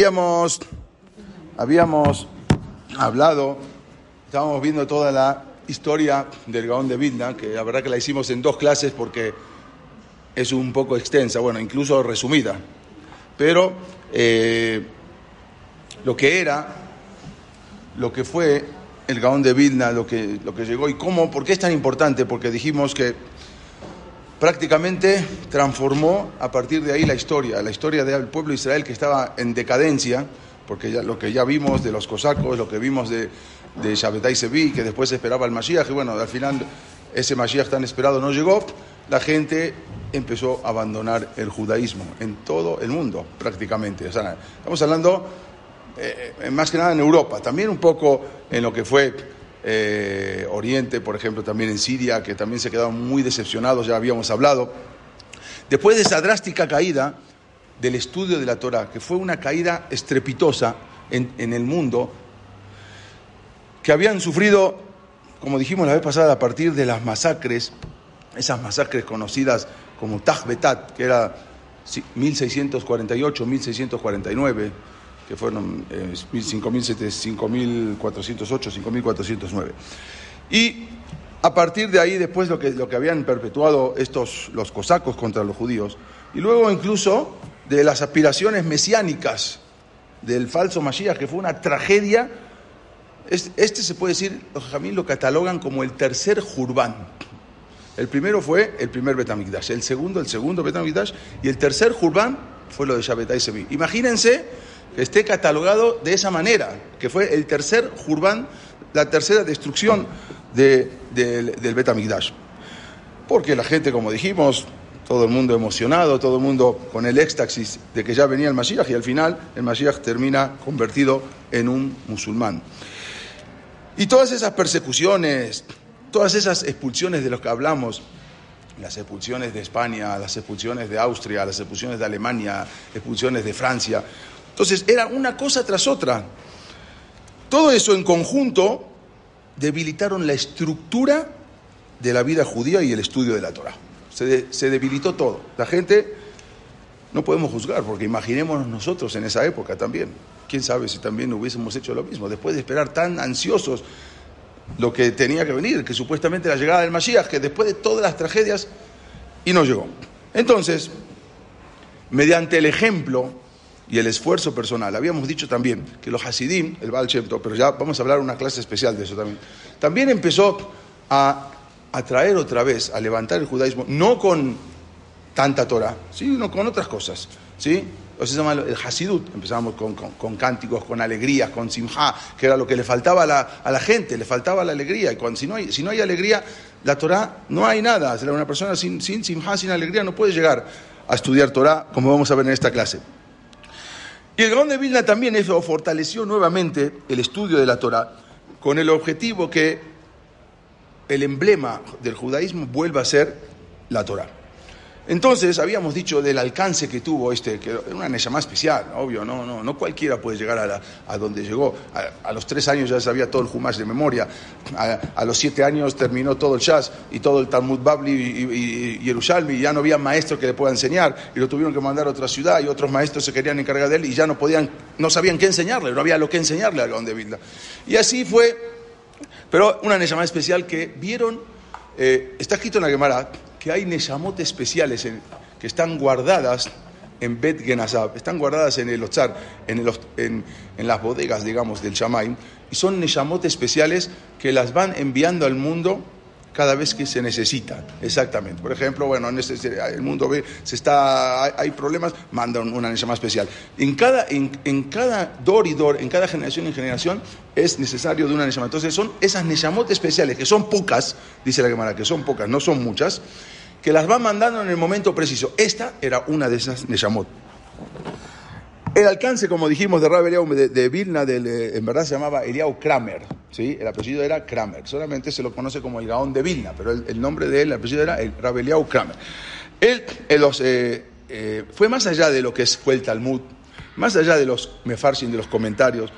Habíamos, habíamos hablado, estábamos viendo toda la historia del Gaón de Vilna, que la verdad que la hicimos en dos clases porque es un poco extensa, bueno, incluso resumida. Pero eh, lo que era, lo que fue el Gaón de Vilna, lo que, lo que llegó y cómo, por qué es tan importante, porque dijimos que prácticamente transformó a partir de ahí la historia, la historia del pueblo de Israel que estaba en decadencia, porque ya, lo que ya vimos de los cosacos, lo que vimos de, de Shabbatai Sevi, que después esperaba el Mashiach, y bueno, al final ese Mashiach tan esperado no llegó, la gente empezó a abandonar el judaísmo en todo el mundo, prácticamente. Estamos hablando eh, más que nada en Europa, también un poco en lo que fue eh, Oriente, por ejemplo, también en Siria, que también se quedaron muy decepcionados, ya habíamos hablado. Después de esa drástica caída del estudio de la Torah, que fue una caída estrepitosa en, el mundo, que habían sufrido, como dijimos la vez pasada, a partir de las masacres, esas masacres conocidas como Taj Betat, que era 1648, 1649, que fueron eh, 5.408, 5.409. Y a partir de ahí, después lo que, lo que habían perpetuado estos, los cosacos contra los judíos, y luego incluso de las aspiraciones mesiánicas del falso Mashiach, que fue una tragedia, este se puede decir, los jamín lo catalogan como el tercer Jurbán. El primero fue el primer Betamikdash, el segundo, el segundo Betamikdash, y el tercer Jurbán fue lo de Shabbatai Sevi. Imagínense esté catalogado de esa manera, que fue el tercer Jurbán, la tercera destrucción de, de, del Betamigdash. Porque la gente, como dijimos, todo el mundo emocionado, todo el mundo con el éxtasis de que ya venía el Mashiach y al final el Mashiach termina convertido en un musulmán. Y todas esas persecuciones, todas esas expulsiones de los que hablamos, las expulsiones de España, las expulsiones de Austria, las expulsiones de Alemania, expulsiones de Francia, entonces era una cosa tras otra. Todo eso en conjunto debilitaron la estructura de la vida judía y el estudio de la Torah. Se, de, se, debilitó todo. La gente no podemos juzgar, porque imaginémonos nosotros en esa época también. Quién sabe si también hubiésemos hecho lo mismo. Después de esperar tan ansiosos lo que tenía que venir, que supuestamente la llegada del Mashiach, que después de todas las tragedias, y no llegó. Entonces, mediante el ejemplo y el esfuerzo personal. Habíamos dicho también que los Hasidim, el Baal Shem Tov, pero ya vamos a hablar una clase especial de eso también, también empezó a atraer otra vez, a levantar el judaísmo, no con tanta Torah, sino con otras cosas, ¿sí? O se llama el Hasidut, empezamos con, con, con, cánticos, con alegrías, con simha, que era lo que le faltaba a la, a la gente, le faltaba la alegría. Y cuando, si, no hay, si no hay alegría, la Torah no hay nada. Una persona sin, sin simha, sin alegría, no puede llegar a estudiar Torah, como vamos a ver en esta clase. Y el Gaón de Vilna también eso fortaleció nuevamente el estudio de la Torah con el objetivo que el emblema del judaísmo vuelva a ser la Torah. Entonces, habíamos dicho del alcance que tuvo este, que era una Neshama especial, obvio, no, no, no cualquiera puede llegar a, a donde llegó. A, a, los tres años ya sabía todo el Humash de memoria, a, a, los siete años terminó todo el Shas y todo el Talmud Babli y, y, y y ya no había maestro que le pueda enseñar, y lo tuvieron que mandar a otra ciudad, y otros maestros se querían encargar de él, y ya no podían, no sabían qué enseñarle, no había lo que enseñarle al Gaón de. Y así fue, pero una Neshama especial que vieron, eh, está escrito en la Gemara, que hay Neshamot especiales que están guardadas en Bet Genazab, están guardadas en el Otzar, en, en, las bodegas, digamos, del Shamaim, y son Neshamot especiales que las van enviando al mundo cada vez que se necesita, exactamente. Por ejemplo, bueno, en este, el mundo ve, se está, hay, problemas, mandan una Neshama especial. En cada, en, en, cada dor y dor, en cada generación y generación, es necesario de una Neshama. Entonces son esas Neshamot especiales, que son pocas, dice la Gemara, que son pocas, no son muchas, que las va mandando en el momento preciso. Esta era una de esas Neshamot. El alcance, como dijimos, de Rab Eliau de, Vilna, de, en verdad se llamaba Eliau Kramer, ¿sí? el apellido era Kramer, solamente se lo conoce como el Gaón de Vilna, pero el, nombre de él, el apellido era el Kramer. Él, él los, eh, eh, fue más allá de lo que fue el Talmud, más allá de los mefarsin, de los comentarios,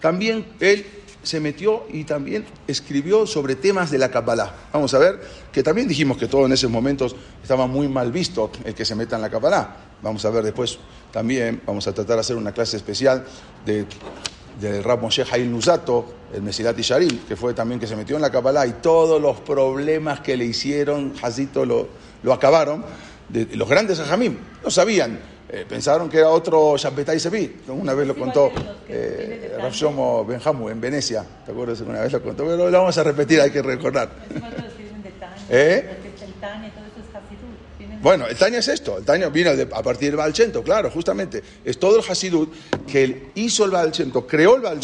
también él se metió y también escribió sobre temas de la Kabbalah. Vamos a ver que también dijimos que todo en esos momentos estaba muy mal visto el que se meta en la Kabbalah. Vamos a ver después también, vamos a tratar de hacer una clase especial de del Rab Moshe Hail Nusato, el Mesilat Sharil, que fue también que se metió en la Kabbalah y todos los problemas que le hicieron, Hazito lo, lo acabaron. De, los grandes Ajamim no sabían, eh, pensaron que era otro Shabbetai Sevi. Una vez lo contó eh, Rav Shomo Benjamu en Venecia, ¿te acuerdas? Una vez lo contó, pero lo vamos a repetir, hay que recordar. ¿Eh? Bueno, el Tania es esto, el Tania vino a partir del Baal claro, justamente. Es todo el Hasidut que él hizo el Baal creó el Baal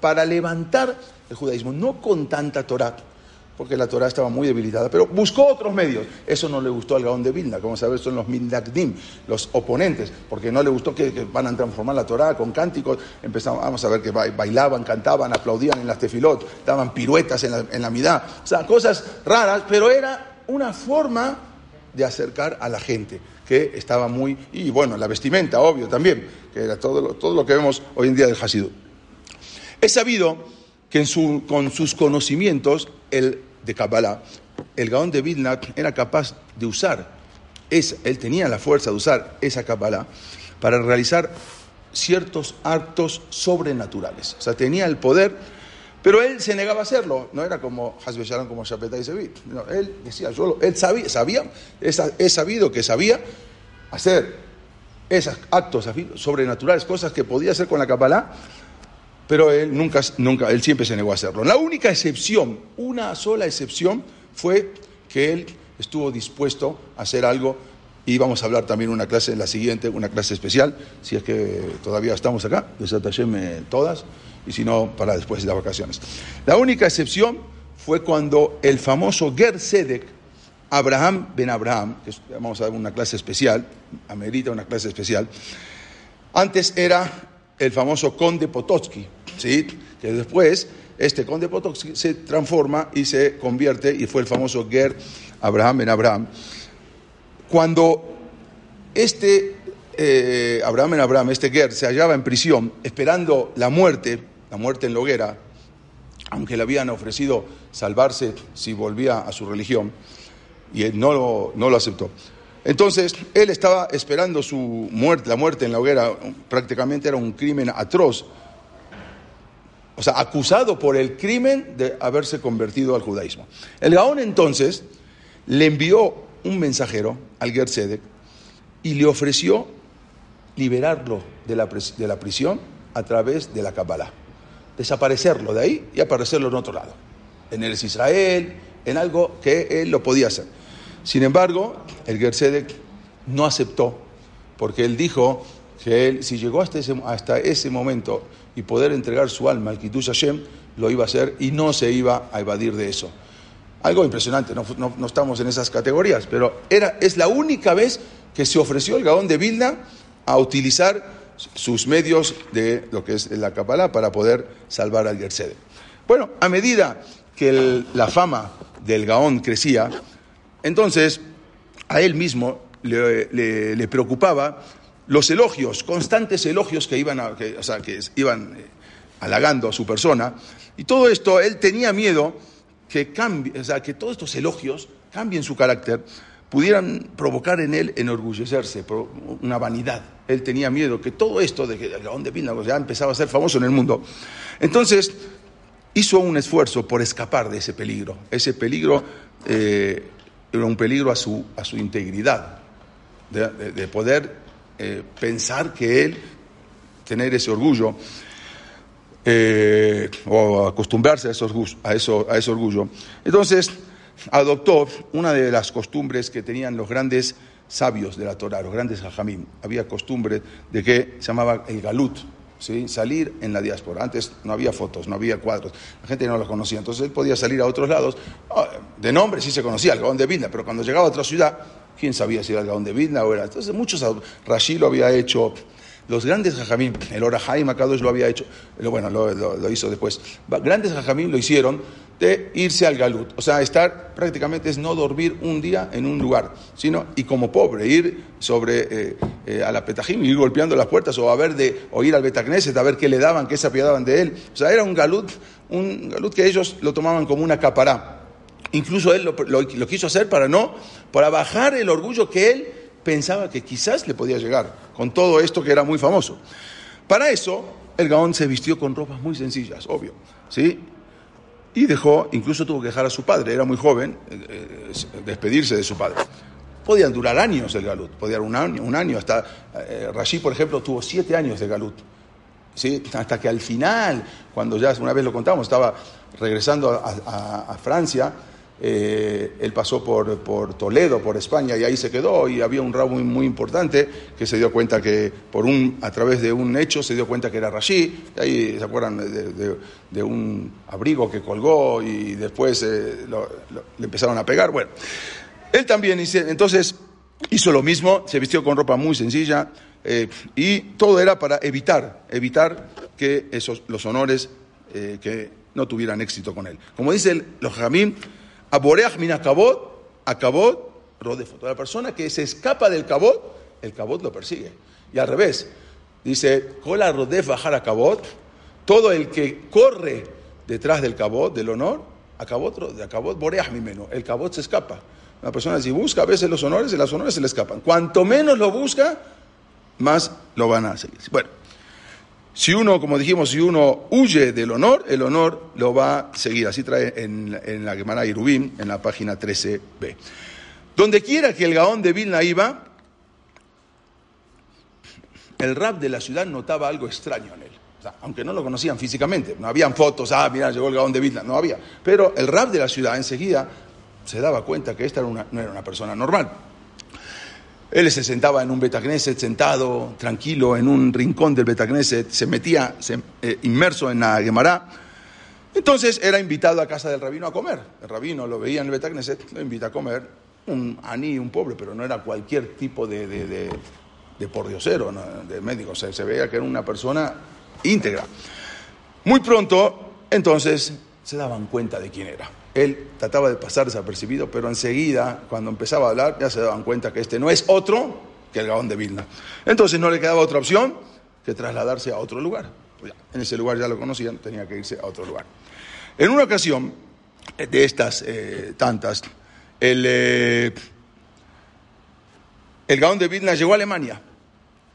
para levantar el judaísmo, no con tanta Torah, porque la Torah estaba muy debilitada, pero buscó otros medios. Eso no le gustó al Gaón de Vilna, como sabes, son los Mindakdim, los oponentes, porque no le gustó que, van a transformar la Torah con cánticos. Empezamos, vamos a ver que bailaban, cantaban, aplaudían en las tefilot, daban piruetas en la, en la midá, o sea, cosas raras, pero era una forma de acercar a la gente, que estaba muy... Y bueno, la vestimenta, obvio, también, que era todo lo, todo lo que vemos hoy en día del Hasidut. Es sabido que con sus conocimientos el, de Kabbalah, el Gaón de Vilna era capaz de usar, es, él tenía la fuerza de usar esa Kabbalah para realizar ciertos actos sobrenaturales. O sea, tenía el poder pero él se negaba a hacerlo, no era como Hasbe como Shapeta y Sevit. él decía, yo, él sabía, sabía he sabido que sabía hacer esos actos sobrenaturales, cosas que podía hacer con la Kabbalah, pero él nunca, nunca, él siempre se negó a hacerlo. La única excepción, una sola excepción, fue que él estuvo dispuesto a hacer algo y vamos a hablar también una clase en la siguiente, una clase especial, si es que todavía estamos acá, desatalleme todas y si no, para después de las vacaciones. La única excepción fue cuando el famoso Ger Sedek, Abraham ben Abraham, que vamos a dar una clase especial, amerita una clase especial, antes era el famoso conde Pototsky, ¿sí? que después este conde Pototsky se transforma y se convierte y fue el famoso Ger Abraham ben Abraham. Cuando este eh, Abraham ben Abraham, este Ger, se hallaba en prisión esperando la muerte, la muerte en la hoguera, aunque le habían ofrecido salvarse si volvía a su religión, y él no lo, no lo aceptó. Entonces, él estaba esperando su muerte, la muerte en la hoguera, prácticamente era un crimen atroz. O sea, acusado por el crimen de haberse convertido al judaísmo. El Gaón entonces le envió un mensajero al Gersedek y le ofreció liberarlo de la, de la prisión a través de la Kabbalah desaparecerlo de ahí y aparecerlo en otro lado, en el Israel, en algo que él lo podía hacer. Sin embargo, el Gersedek no aceptó, porque él dijo que él, si llegó hasta ese, hasta ese momento y poder entregar su alma al Kiddush Hashem, lo iba a hacer y no se iba a evadir de eso. Algo impresionante, no, no, estamos en esas categorías, pero era, es la única vez que se ofreció el Gaón de Vilna a utilizar sus medios de lo que es la Kabbalah para poder salvar al Gersede. Bueno, a medida que la fama del Gaón crecía, entonces a él mismo le, preocupaba los elogios, constantes elogios que iban, que, que iban eh, halagando a su persona, y todo esto él tenía miedo que todos estos elogios cambien su carácter pudieran provocar en él enorgullecerse, una vanidad. Él tenía miedo que todo esto de que el Gaón de ya empezaba a ser famoso en el mundo. Entonces hizo un esfuerzo por escapar de ese peligro. Ese peligro eh, era un peligro a su, a su integridad, de, poder eh, pensar que él, tener ese orgullo, eh, o acostumbrarse a, esos, a, eso, a ese orgullo. Entonces, adoptó una de las costumbres que tenían los grandes sabios de la Torah, los grandes hajamim. Había costumbre de que se llamaba el galut, ¿sí? salir en la diáspora. Antes no había fotos, no había cuadros, la gente no los conocía. Entonces él podía salir a otros lados. Ah, de nombre sí se conocía, el Gaón de Vilna, pero cuando llegaba a otra ciudad, ¿quién sabía si era el Gaón de Vilna o era? Entonces muchos, Rashi lo había hecho, Los grandes jajamín, el Orahaim Akadosh lo había hecho, bueno, lo, hizo después. Grandes jajamín lo hicieron de irse al galut, o sea, estar prácticamente es no dormir un día en un lugar, sino y como pobre ir sobre eh, eh, a la petajim, ir golpeando las puertas o a ver de o ir al betacneset a ver qué le daban, qué se apiadaban de él. O sea, era un galut, un galut que ellos lo tomaban como una capará. Incluso él lo, quiso hacer para no, para bajar el orgullo que él pensaba que quizás le podía llegar, con todo esto que era muy famoso. Para eso, el Gaón se vistió con ropas muy sencillas, obvio, ¿sí? Y dejó, incluso tuvo que dejar a su padre, era muy joven, eh, eh, despedirse de su padre. Podían durar años el galut, podía un año, un año hasta eh, Rashid, por ejemplo, tuvo siete años de galut. ¿sí? Hasta que al final, cuando ya una vez lo contamos, estaba regresando a Francia, eh, él pasó por, por, Toledo, por España, y ahí se quedó, y había un rabo muy, muy, importante que se dio cuenta que, por un, a través de un hecho, se dio cuenta que era Rashid, y ahí se acuerdan de, un abrigo que colgó y después eh, le empezaron a pegar. Bueno, él también entonces hizo lo mismo, se vistió con ropa muy sencilla, eh, y todo era para evitar, evitar que esos, los honores que no tuvieran éxito con él. Como dice los jamín, Aboreach min acabot, acabot, rodefo. La persona que se escapa del cabot, el cabot lo persigue. Y al revés, dice, cola rodef bajar acabot, todo el que corre detrás del cabot, del honor, acabot, de acabot, boreach mi menos, el cabot se escapa. La persona si busca a veces los honores, y los honores se le escapan. Cuanto menos lo busca, más lo van a seguir. Bueno, si uno, como dijimos, si uno huye del honor, el honor lo va a seguir. Así trae en, la Gemara Irubim, en la página 13b. Donde quiera que el Gaón de Vilna iba, el rap de la ciudad notaba algo extraño en él. aunque no lo conocían físicamente, no habían fotos, ah, mira, llegó el Gaón de Vilna, no había. Pero el rap de la ciudad enseguida se daba cuenta que esta no era una persona normal. Él se sentaba en un Betagneset, sentado, tranquilo, en un rincón del Betagneset, se metía eh, inmerso en la Gemara. Entonces era invitado a casa del rabino a comer. El rabino lo veía en el Betagneset, lo invita a comer. Un aní, un pobre, pero no era cualquier tipo de, de, de, pordiosero, de médico. se veía que era una persona íntegra. Muy pronto, entonces, se daban cuenta de quién era. Él trataba de pasar desapercibido, pero enseguida, cuando empezaba a hablar, ya se daban cuenta que este no es otro que el Gaón de Vilna. Entonces no le quedaba otra opción que trasladarse a otro lugar. En ese lugar ya lo conocían, tenía que irse a otro lugar. En una ocasión, eh, de estas eh, tantas, el, eh, el Gaón de Vilna llegó a Alemania.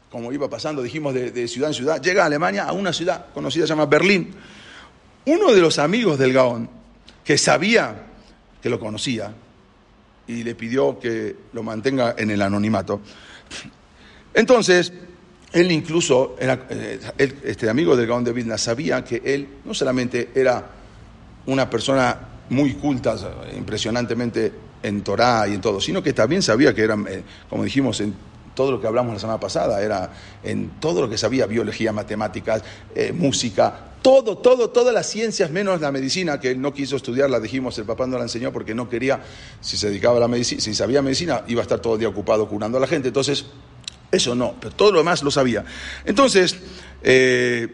Como iba pasando, dijimos, de, de ciudad en ciudad, llega a Alemania a una ciudad conocida, se llama Berlín. Uno de los amigos del Gaón, que sabía que lo conocía y le pidió que lo mantenga en el anonimato. Entonces, él incluso, era, eh, este amigo del Gaón de Vilna, sabía que él no solamente era una persona muy culta, impresionantemente en Torah y en todo, sino que también sabía que era, eh, como dijimos en todo lo que hablamos la semana pasada, era en todo lo que sabía, biología, matemáticas, eh, música, todo, todo, todas las ciencias menos la medicina, que él no quiso estudiar, la dijimos, el papá no la enseñó porque no quería, si se dedicaba a la medicina, si sabía medicina, iba a estar todo el día ocupado curando a la gente, entonces, eso no, pero todo lo demás lo sabía. Entonces, eh,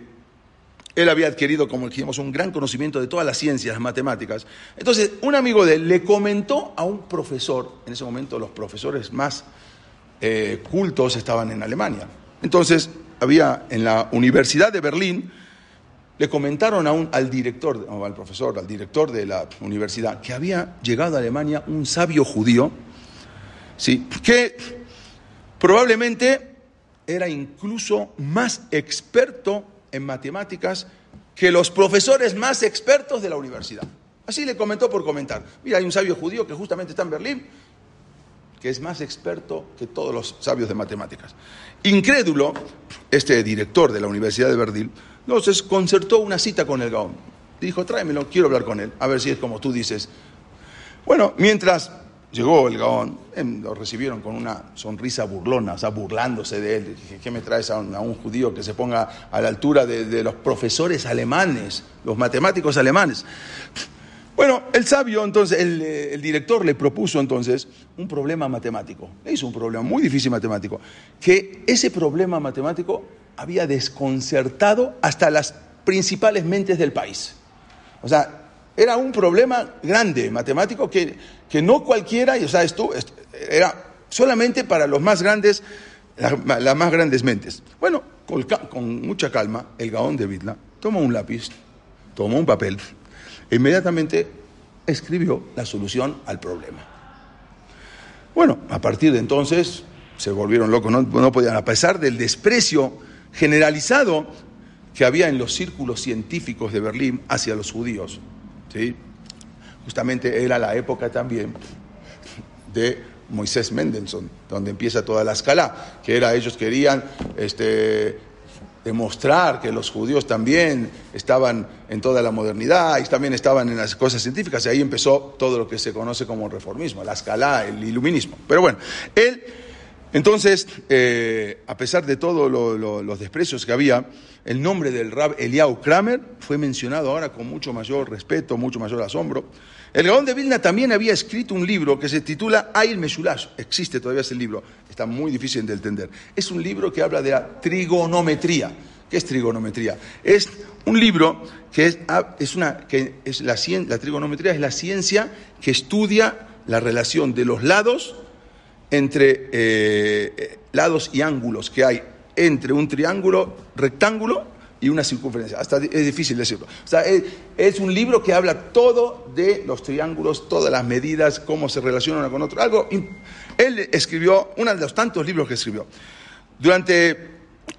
él había adquirido, como dijimos, un gran conocimiento de todas las ciencias, matemáticas. Entonces, un amigo de él le comentó a un profesor, en ese momento los profesores más eh, cultos estaban en Alemania. Entonces, había en la Universidad de Berlín, le comentaron a un, al director, al profesor, al director de la universidad, que había llegado a Alemania un sabio judío, ¿sí? que probablemente era incluso más experto en matemáticas que los profesores más expertos de la universidad. Así le comentó por comentar. Mira, hay un sabio judío que justamente está en Berlín que es más experto que todos los sabios de matemáticas. Incrédulo, este director de la Universidad de Berlín, entonces concertó una cita con el Gaón. Dijo, tráemelo, quiero hablar con él, a ver si es como tú dices. Bueno, mientras llegó el Gaón, em, lo recibieron con una sonrisa burlona, o sea, burlándose de él. Dije, ¿qué me traes a un, judío que se ponga a la altura de, los profesores alemanes, los matemáticos alemanes? Bueno, el sabio, entonces, eh, el, director le propuso entonces un problema matemático. Le hizo un problema muy difícil matemático. Que ese problema matemático había desconcertado hasta las principales mentes del país. O sea, era un problema grande matemático que, que no cualquiera, y, o sea, esto, era solamente para los más grandes, las, más grandes mentes. Bueno, con, mucha calma, el Gaón de Vidla tomó un lápiz, tomó un papel e inmediatamente escribió la solución al problema. Bueno, a partir de entonces se volvieron locos, no podían, a pesar del desprecio generalizado que había en los círculos científicos de Berlín hacia los judíos. ¿sí? Justamente era la época también de Moisés Mendelssohn, donde empieza toda la escala, que era ellos querían este, demostrar que los judíos también estaban en toda la modernidad y también estaban en las cosas científicas, y ahí empezó todo lo que se conoce como reformismo, la escala, el iluminismo. Pero bueno, él, entonces, eh, a pesar de todos los desprecios que había, el nombre del Rab Eliau Kramer fue mencionado ahora con mucho mayor respeto, mucho mayor asombro. El Gaón de Vilna también había escrito un libro que se titula Ail Meshulash. Existe todavía ese libro, está muy difícil de entender. Es un libro que habla de la trigonometría. ¿Qué es trigonometría? Es un libro que es, ah, una, que es la, la trigonometría es la ciencia que estudia la relación de los lados entre eh, lados y ángulos que hay entre un triángulo rectángulo y una circunferencia. Hasta es difícil decirlo. Es, un libro que habla todo de los triángulos, todas las medidas, cómo se relacionan uno con otro. Algo, él escribió, uno de los tantos libros que escribió. Durante,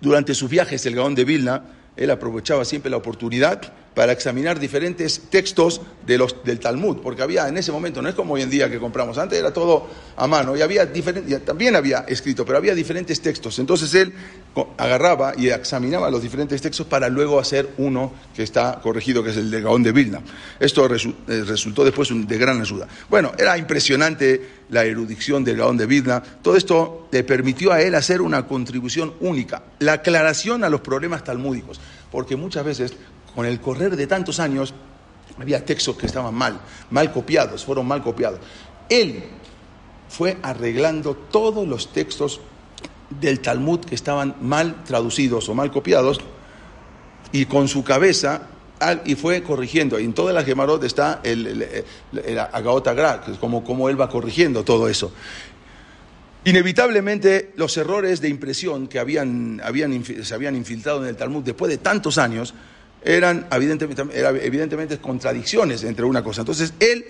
durante sus viajes, el Gaón de Vilna, él aprovechaba siempre la oportunidad para examinar diferentes textos de los, del Talmud, porque había en ese momento, no es como hoy en día que compramos, antes era todo a mano, y había diferentes, también había escrito, pero había diferentes textos. Entonces él agarraba y examinaba los diferentes textos para luego hacer uno que está corregido, que es el de Gaón de Vilna. Esto eh, resultó después de gran ayuda. Bueno, era impresionante la erudición del Gaón de Vilna. Todo esto le permitió a él hacer una contribución única, la aclaración a los problemas talmúdicos, porque muchas veces con el correr de tantos años, había textos que estaban mal, mal copiados, fueron mal copiados. Él fue arreglando todos los textos del Talmud que estaban mal traducidos o mal copiados y con su cabeza y fue corrigiendo. En todas las Gemarot está el, el, el, Agaota que es como, como él va corrigiendo todo eso. Inevitablemente los errores de impresión que habían, habían, se habían infiltrado en el Talmud después de tantos años eran evidentemente, evidentemente contradicciones entre una cosa. Entonces, él,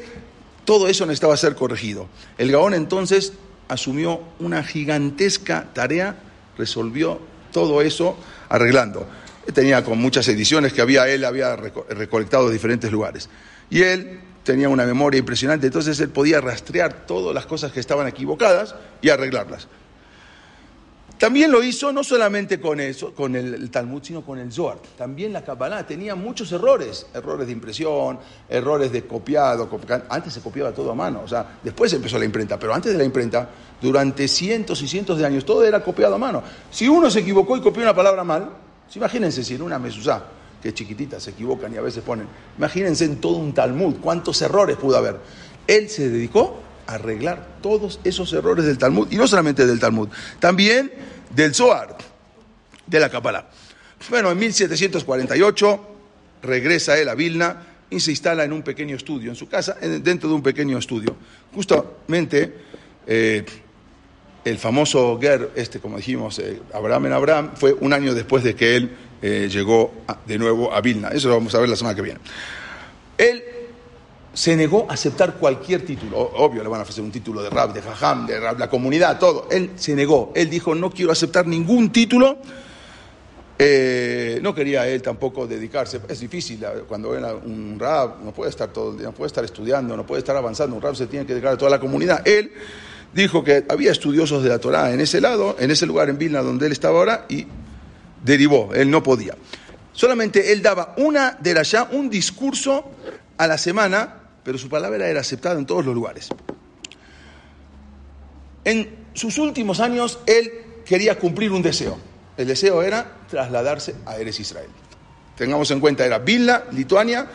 todo eso necesitaba ser corregido. El Gaón entonces asumió una gigantesca tarea, resolvió todo eso arreglando. Tenía con muchas ediciones que había, él había recolectado de diferentes lugares. Y él tenía una memoria impresionante, entonces él podía rastrear todas las cosas que estaban equivocadas y arreglarlas. También lo hizo no solamente con eso, con el, Talmud, sino con el Zohar. También la Kabbalah tenía muchos errores, errores de impresión, errores de copiado. Antes se copiaba todo a mano, o sea, después empezó la imprenta, pero antes de la imprenta, durante cientos y cientos de años, todo era copiado a mano. Si uno se equivocó y copió una palabra mal, imagínense si en una mesuzá, que es chiquitita, se equivocan y a veces ponen, imagínense en todo un Talmud, cuántos errores pudo haber. Él se dedicó arreglar todos esos errores del Talmud, y no solamente del Talmud, también del Zohar, de la Kabbalah. Bueno, en 1748 regresa él a Vilna y se instala en un pequeño estudio, en su casa, dentro de un pequeño estudio. Justamente eh, el famoso Ger, este como dijimos, eh, Abraham en Abraham, fue un año después de que él eh, llegó de nuevo a Vilna. Eso lo vamos a ver la semana que viene. Él se negó a aceptar cualquier título. Obvio, le van a ofrecer un título de Rab, de Fajam, de Rab, la comunidad, todo. Él se negó. Él dijo, no quiero aceptar ningún título. Eh, no quería él tampoco dedicarse. Es difícil cuando era un Rab, no puede estar todo el día, no puede estar estudiando, no puede estar avanzando. Un Rab se tiene que dedicar a toda la comunidad. Él dijo que había estudiosos de la Torah en ese lado, en ese lugar en Vilna donde él estaba ahora, y derivó. Él no podía. Solamente él daba una de allá, un discurso a la semana pero su palabra era aceptada en todos los lugares. En sus últimos años, él quería cumplir un deseo. El deseo era trasladarse a Eres Israel. Tengamos en cuenta, era Vilna, Lituania,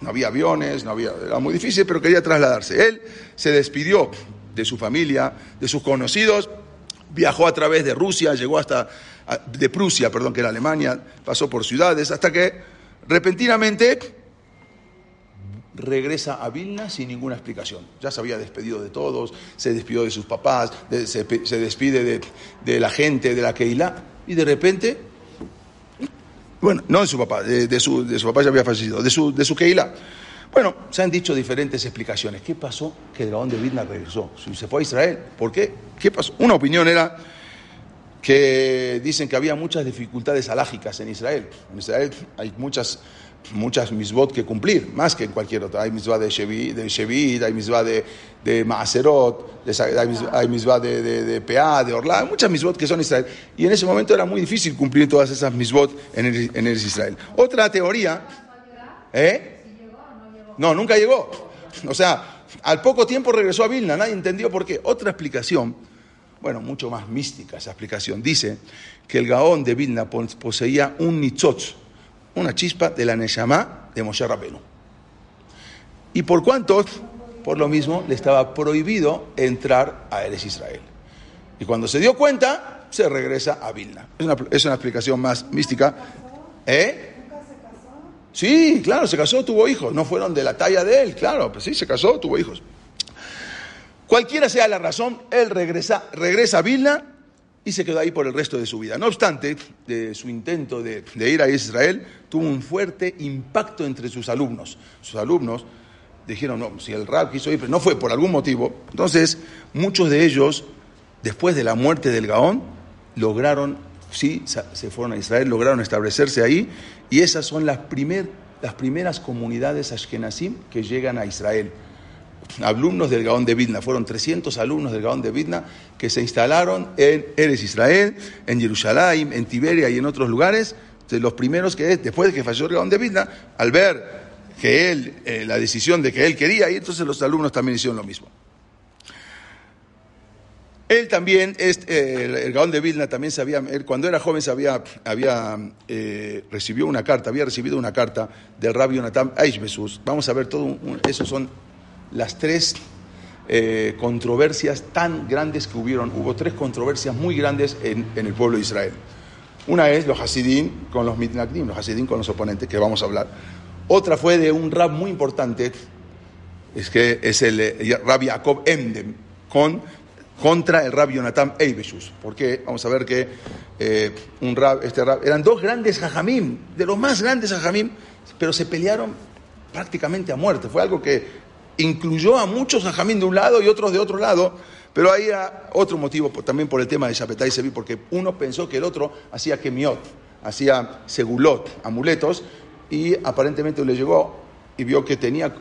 no había aviones, no había, era muy difícil, pero quería trasladarse. Él se despidió de su familia, de sus conocidos, viajó a través de Rusia, llegó hasta, de Prusia, perdón, que era Alemania, pasó por ciudades, hasta que repentinamente regresa a Vilna sin ninguna explicación. Ya se había despedido de todos, se despidió de sus papás, se, despide de, la gente, de la Keilah, y de repente, bueno, no de su papá, de, su, de su, papá ya había fallecido, de su, de su Keilah. Bueno, se han dicho diferentes explicaciones. ¿Qué pasó que el dragón de Vilna regresó? Se fue a Israel. ¿Por qué? ¿Qué pasó? Una opinión era que dicen que había muchas dificultades alágicas en Israel. En Israel hay muchas muchas misbot que cumplir, más que en cualquier otra. Hay misbah de Shevit, de hay misbah de, de Maaserot, hay misbah de, de, de Peá, de Orlá, hay muchas misbot que son Israel. Y en ese momento era muy difícil cumplir todas esas misbot en el, en el Israel. Otra teoría, ¿eh? No, nunca llegó. O sea, al poco tiempo regresó a Vilna, nadie entendió por qué. Otra explicación, bueno, mucho más mística esa explicación, dice que el Gaón de Vilna poseía un nitzotz, una chispa de la Neshama de Moshe Rabenu. ¿Y por cuánto? Por lo mismo le estaba prohibido entrar a Eres Israel. Y cuando se dio cuenta, se regresa a Vilna. Es una, es una explicación más mística. ¿Eh? Sí, claro, se casó, tuvo hijos. No fueron de la talla de él, claro, pues sí, se casó, tuvo hijos. Cualquiera sea la razón, él regresa, regresa a Vilna y se quedó ahí por el resto de su vida. No obstante, de su intento de, ir a Israel tuvo un fuerte impacto entre sus alumnos. Sus alumnos dijeron, no, si el rab quiso ir, pero no fue por algún motivo. Entonces, muchos de ellos, después de la muerte del Gaón, lograron, sí, se fueron a Israel, lograron establecerse ahí, y esas son las, las primeras comunidades ashkenazim que llegan a Israel alumnos del Gaón de Vidna, fueron 300 alumnos del Gaón de Vidna que se instalaron en Eres Israel, en Jerusalén, en Tiberia y en otros lugares, los primeros que después de que falló el Gaón de Vidna, al ver que él, eh, la decisión de que él quería ir, entonces los alumnos también hicieron lo mismo. Él también, eh, el Gaón de Vilna también sabía, él cuando era joven sabía, había eh, recibió una carta, había recibido una carta del rabio Jonathan Eichbesus. Vamos a ver todo, esos son las tres eh, controversias tan grandes que hubieron. Hubo tres controversias muy grandes en, el pueblo de Israel. Una es los Hasidim con los Mitnagdim, los Hasidim con los oponentes, que vamos a hablar. Otra fue de un rab muy importante, es que es el eh, Rab Jacob Emdem, con, contra el Rab Jonathan Eibeshus. Porque vamos a ver que eh, un rab, este rab, eran dos grandes hajamim, de los más grandes hajamim, pero se pelearon prácticamente a muerte. Fue algo que incluyó a muchos Jamín de un lado y otros de otro lado, pero hay otro motivo también por el tema de Shapetai Sevi, porque uno pensó que el otro hacía kemiot, hacía segulot, amuletos, y aparentemente le llegó y vio que tenía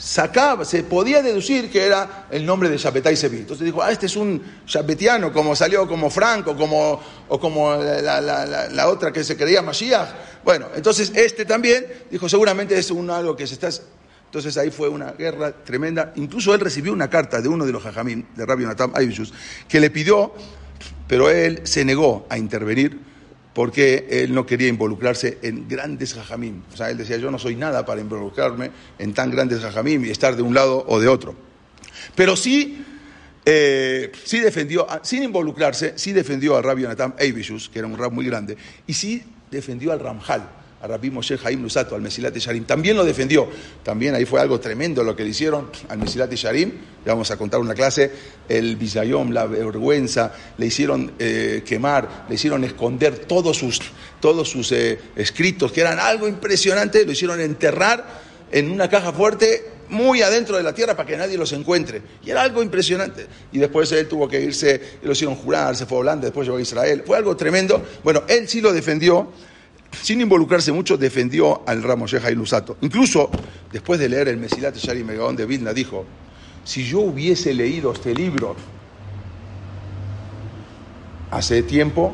sacaba, se podía deducir que era el nombre de Shapetai Sevi. Entonces dijo, ah, este es un Shapetiano, como salió como Franco, como, o como la, otra que se creía Mashiach. Bueno, entonces este también dijo, seguramente es un, algo que se está entonces ahí fue una guerra tremenda. Incluso él recibió una carta de uno de los hajamim, de Rabbi Natam Ayushus, que le pidió, pero él se negó a intervenir porque él no quería involucrarse en grandes hajamim. O sea, él decía, yo no soy nada para involucrarme en tan grandes hajamim y estar de un lado o de otro. Pero sí, eh, sí defendió, sin involucrarse, sí defendió a Rabbi Natam Eivishus, que era un rab muy grande, y sí defendió al Ramjal a Rabbi Moshe Haim Lusato, al Mesilat Sharim. También lo defendió. También ahí fue algo tremendo lo que le hicieron al Mesilat Sharim. Le vamos a contar una clase. El Bizayom, la vergüenza, le hicieron eh, quemar, le hicieron esconder todos sus, todos sus eh, escritos, que eran algo impresionante. Lo hicieron enterrar en una caja fuerte muy adentro de la tierra para que nadie los encuentre. Y era algo impresionante. Y después él tuvo que irse, lo hicieron jurar, se fue a Holanda, después llegó a Israel. Fue algo tremendo. Bueno, él sí lo defendió sin involucrarse mucho, defendió al Ramos y Lusato. Incluso, después de leer el Mesilat Shari Megaón de Vilna, dijo, si yo hubiese leído este libro hace tiempo,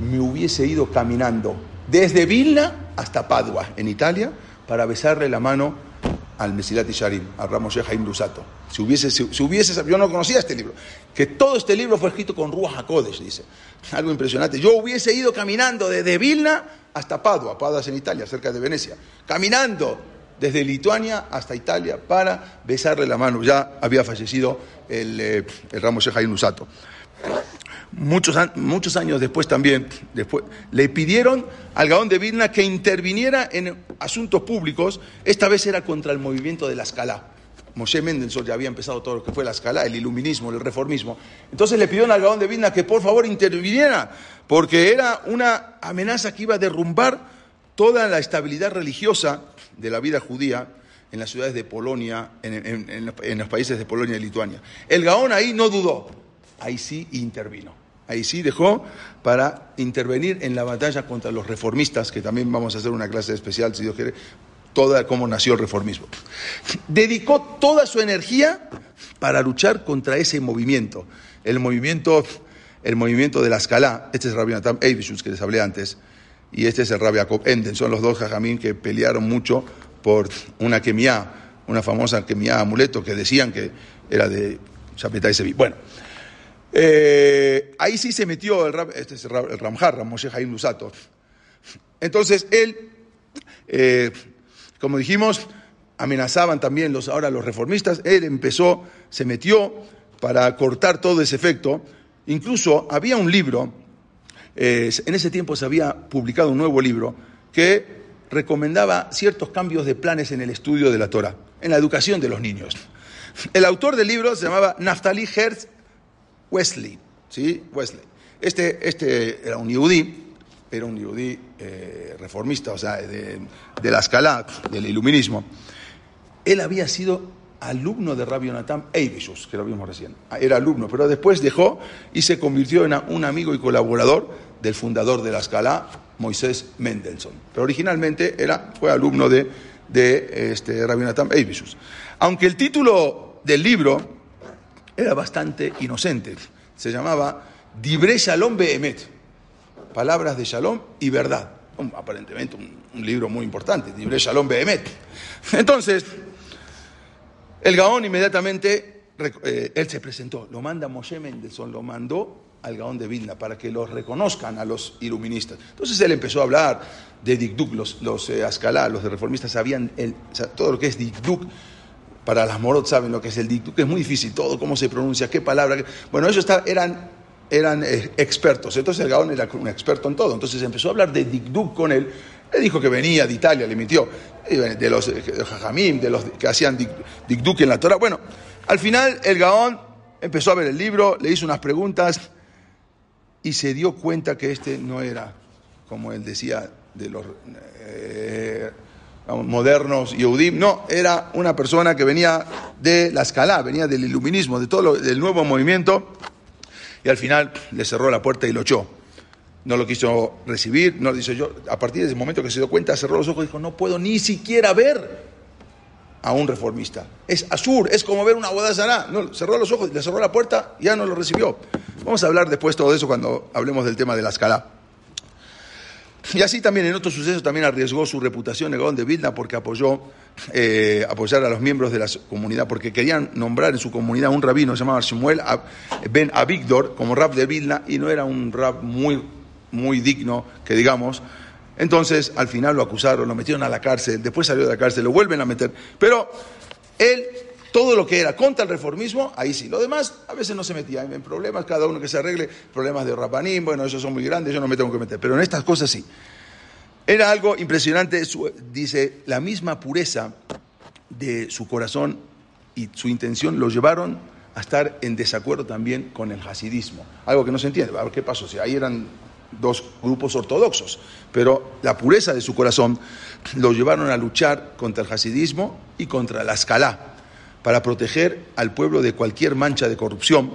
me hubiese ido caminando desde Vilna hasta Padua, en Italia, para besarle la mano al Mesilat Sharim, al Ramos Jaim Lusato. Si hubiese, si, hubiese, yo no conocía este libro, que todo este libro fue escrito con Ruach HaKodesh, dice. Algo impresionante. Yo hubiese ido caminando desde Vilna hasta Padua, Padua es en Italia, cerca de Venecia, caminando desde Lituania hasta Italia para besarle la mano. Ya había fallecido el, eh, el Ramos Jaim Lusato. Muchos, muchos años después también, después, le pidieron al Gaón de Vilna que interviniera en asuntos públicos, esta vez era contra el movimiento de la escala. Moshe Mendelssohn ya había empezado todo lo que fue la escala, el iluminismo, el reformismo. Entonces le pidió al Gaón de Vilna que por favor interviniera, porque era una amenaza que iba a derrumbar toda la estabilidad religiosa de la vida judía en las ciudades de Polonia, en, los países de Polonia y Lituania. El Gaón ahí no dudó, ahí sí intervino. Ahí sí dejó para intervenir en la batalla contra los reformistas, que también vamos a hacer una clase especial, si Dios quiere, toda cómo nació el reformismo. Dedicó toda su energía para luchar contra ese movimiento, el movimiento, el movimiento de la escala. Este es Rabbi Natam que les hablé antes, y este es el Rabbi Jacob Enden. Son los dos jajamín que pelearon mucho por una kemiá, una famosa kemiá amuleto que decían que era de Shapetai Sevi. Bueno, eh, ahí sí se metió el, este es el, Ramoshe Haim Lusato. Entonces él eh, como dijimos, amenazaban también los, ahora los reformistas. Él empezó, se metió para cortar todo ese efecto. Incluso había un libro, eh, en ese tiempo se había publicado un nuevo libro que recomendaba ciertos cambios de planes en el estudio de la Torah, en la educación de los niños. El autor del libro se llamaba Naftali Hertz Wesley. ¿sí? Wesley. Este, este era un yudí era un yudí eh, reformista, o sea, de, la escala del iluminismo. Él había sido alumno de Rabbi Jonathan Eivishus, que lo vimos recién. Ah, era alumno, pero después dejó y se convirtió en un amigo y colaborador del fundador de la escala, Moisés Mendelssohn. Pero originalmente era, fue alumno de, este, Rabbi Jonathan Eivishus. Aunque el título del libro era bastante inocente, se llamaba Dibre Shalom Behemet palabras de Shalom y verdad. aparentemente un, libro muy importante, Libre Shalom Behemet. Entonces, el Gaón inmediatamente, eh, él se presentó, lo manda Moshe Mendelssohn, lo mandó al Gaón de Vilna para que los reconozcan a los iluministas. Entonces él empezó a hablar de Dikduk, los, los eh, los de reformistas sabían el, todo lo que es Dikduk. Para las morot saben lo que es el Dikduk, es muy difícil, todo, cómo se pronuncia, qué palabra. Bueno, ellos eran eh, expertos. Entonces el Gaón era un experto en todo. Entonces empezó a hablar de Dikduk con él. Le dijo que venía de Italia, le mintió. De los Jajamim, de los que hacían Dikduk en la Torah. Bueno, al final el Gaón empezó a ver el libro, le hizo unas preguntas y se dio cuenta que este no era, como él decía, de los eh, modernos Yehudim. No, era una persona que venía de la escala, venía del iluminismo, de todo lo, del nuevo movimiento y al final le cerró la puerta y lo echó. No lo quiso recibir, no lo hizo yo. A partir de ese momento que se dio cuenta, cerró los ojos y dijo, no puedo ni siquiera ver a un reformista. Es azul, es como ver una boda No, cerró los ojos, le cerró la puerta ya no lo recibió. Vamos a hablar después todo eso cuando hablemos del tema de la escala. Y así también en otros sucesos también arriesgó su reputación Negón de Vilna porque apoyó eh, apoyar a los miembros de la comunidad, porque querían nombrar en su comunidad un rabino llamado Shemuel Ben Abigdor como rab de Vilna y no era un rab muy, muy digno, que digamos. Entonces al final lo acusaron, lo metieron a la cárcel, después salió de la cárcel, lo vuelven a meter. Pero él todo lo que era contra el reformismo, ahí sí. Lo demás, a veces no se metía en problemas, cada uno que se arregle, problemas de rapanín, bueno, esos son muy grandes, yo no me tengo que meter, pero en estas cosas sí. Era algo impresionante, dice, la misma pureza de su corazón y su intención lo llevaron a estar en desacuerdo también con el hasidismo. Algo que no se entiende. ¿Qué pasó? Si ahí eran dos grupos ortodoxos, pero la pureza de su corazón lo llevaron a luchar contra el hasidismo y contra la escalá para proteger al pueblo de cualquier mancha de corrupción,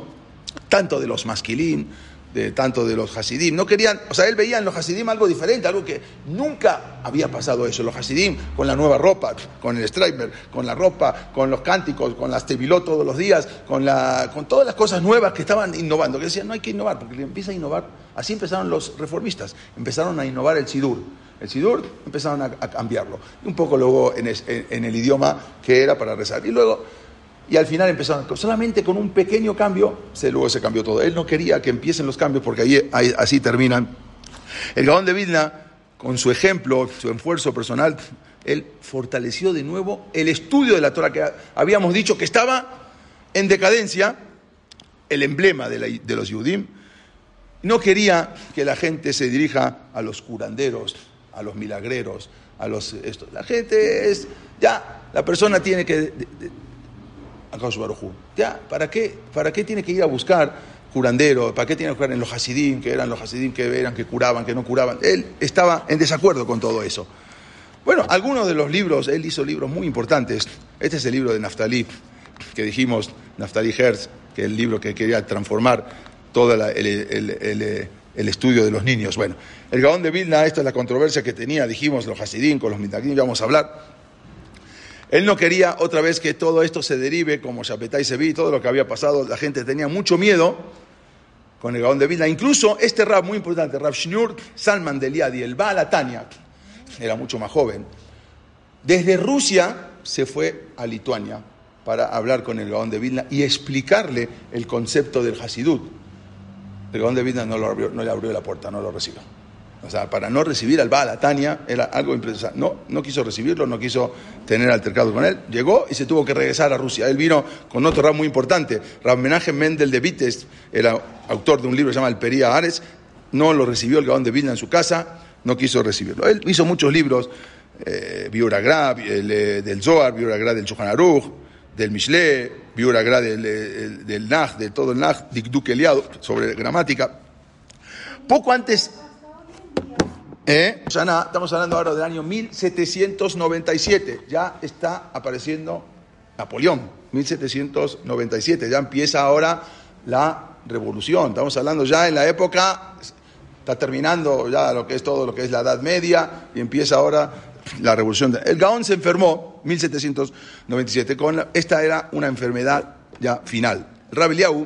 tanto de los masquilín, de, tanto de los hasidim. No querían, o sea, él veía en los hasidim algo diferente, algo que nunca había pasado eso. Los hasidim con la nueva ropa, con el striper, con la ropa, con los cánticos, con las tevilot todos los días, con, la, con todas las cosas nuevas que estaban innovando. Que decían, no hay que innovar, porque empieza a innovar. Así empezaron los reformistas, empezaron a innovar el sidur. El sidur empezaron a, cambiarlo. Y un poco luego en, en el idioma que era para rezar. Y luego y al final empezaron, solamente con un pequeño cambio, se, luego se cambió todo. Él no quería que empiecen los cambios porque ahí, así terminan. El Gaón de Vilna, con su ejemplo, su esfuerzo personal, él fortaleció de nuevo el estudio de la Torah que habíamos dicho que estaba en decadencia, el emblema de, los Yudim, No quería que la gente se dirija a los curanderos, a los milagreros, a los esto. La gente es ya la persona tiene que ya para qué para qué tiene que ir a buscar curandero, para qué tiene que buscar en los hasidim, que eran los hasidim que eran que curaban, que no curaban. Él estaba en desacuerdo con todo eso. Bueno, algunos de los libros, él hizo libros muy importantes. Este es el libro de Naftali, que dijimos, Naftali Hertz, que es el libro que quería transformar todo el, estudio de los niños. Bueno, el Gaón de Vilna, esta es la controversia que tenía, dijimos, los Hasidim con los Mitakim, vamos a hablar. Él no quería otra vez que todo esto se derive como Shapetai se vi, todo lo que había pasado, la gente tenía mucho miedo con el Gaón de Vilna. Incluso este rap muy importante, Rab Shnur Salman de Liadi, el Baal era mucho más joven, desde Rusia se fue a Lituania para hablar con el Gaón de Vilna y explicarle el concepto del Hasidut. El Gaón de Vilna no, no le abrió la puerta, no lo recibió. O sea, para no recibir al Baal, a Tania, era algo impresionante. No, no quiso recibirlo, no quiso tener altercado con él. Llegó y se tuvo que regresar a Rusia. Él vino con otro rap muy importante. Rab Mendel de Vites, era autor de un libro que se llama El Pería Ares. No lo recibió el Gaón de Vilna en su casa no quiso recibirlo. Él hizo muchos libros, eh, Biuragra eh, del Zohar, Biuragra del Shulchan del Mishle, Biuragra del, del, Nach, de todo el Nach, Dikduk Eliado, sobre gramática. Poco antes, ¿eh? estamos hablando ahora del año 1797, ya está apareciendo Napoleón, 1797, ya empieza ahora la revolución, estamos hablando ya en la época Está terminando ya lo que es todo lo que es la Edad Media y empieza ahora la revolución. El Gaón se enfermó 1797 con esta era una enfermedad ya final. Rabeliau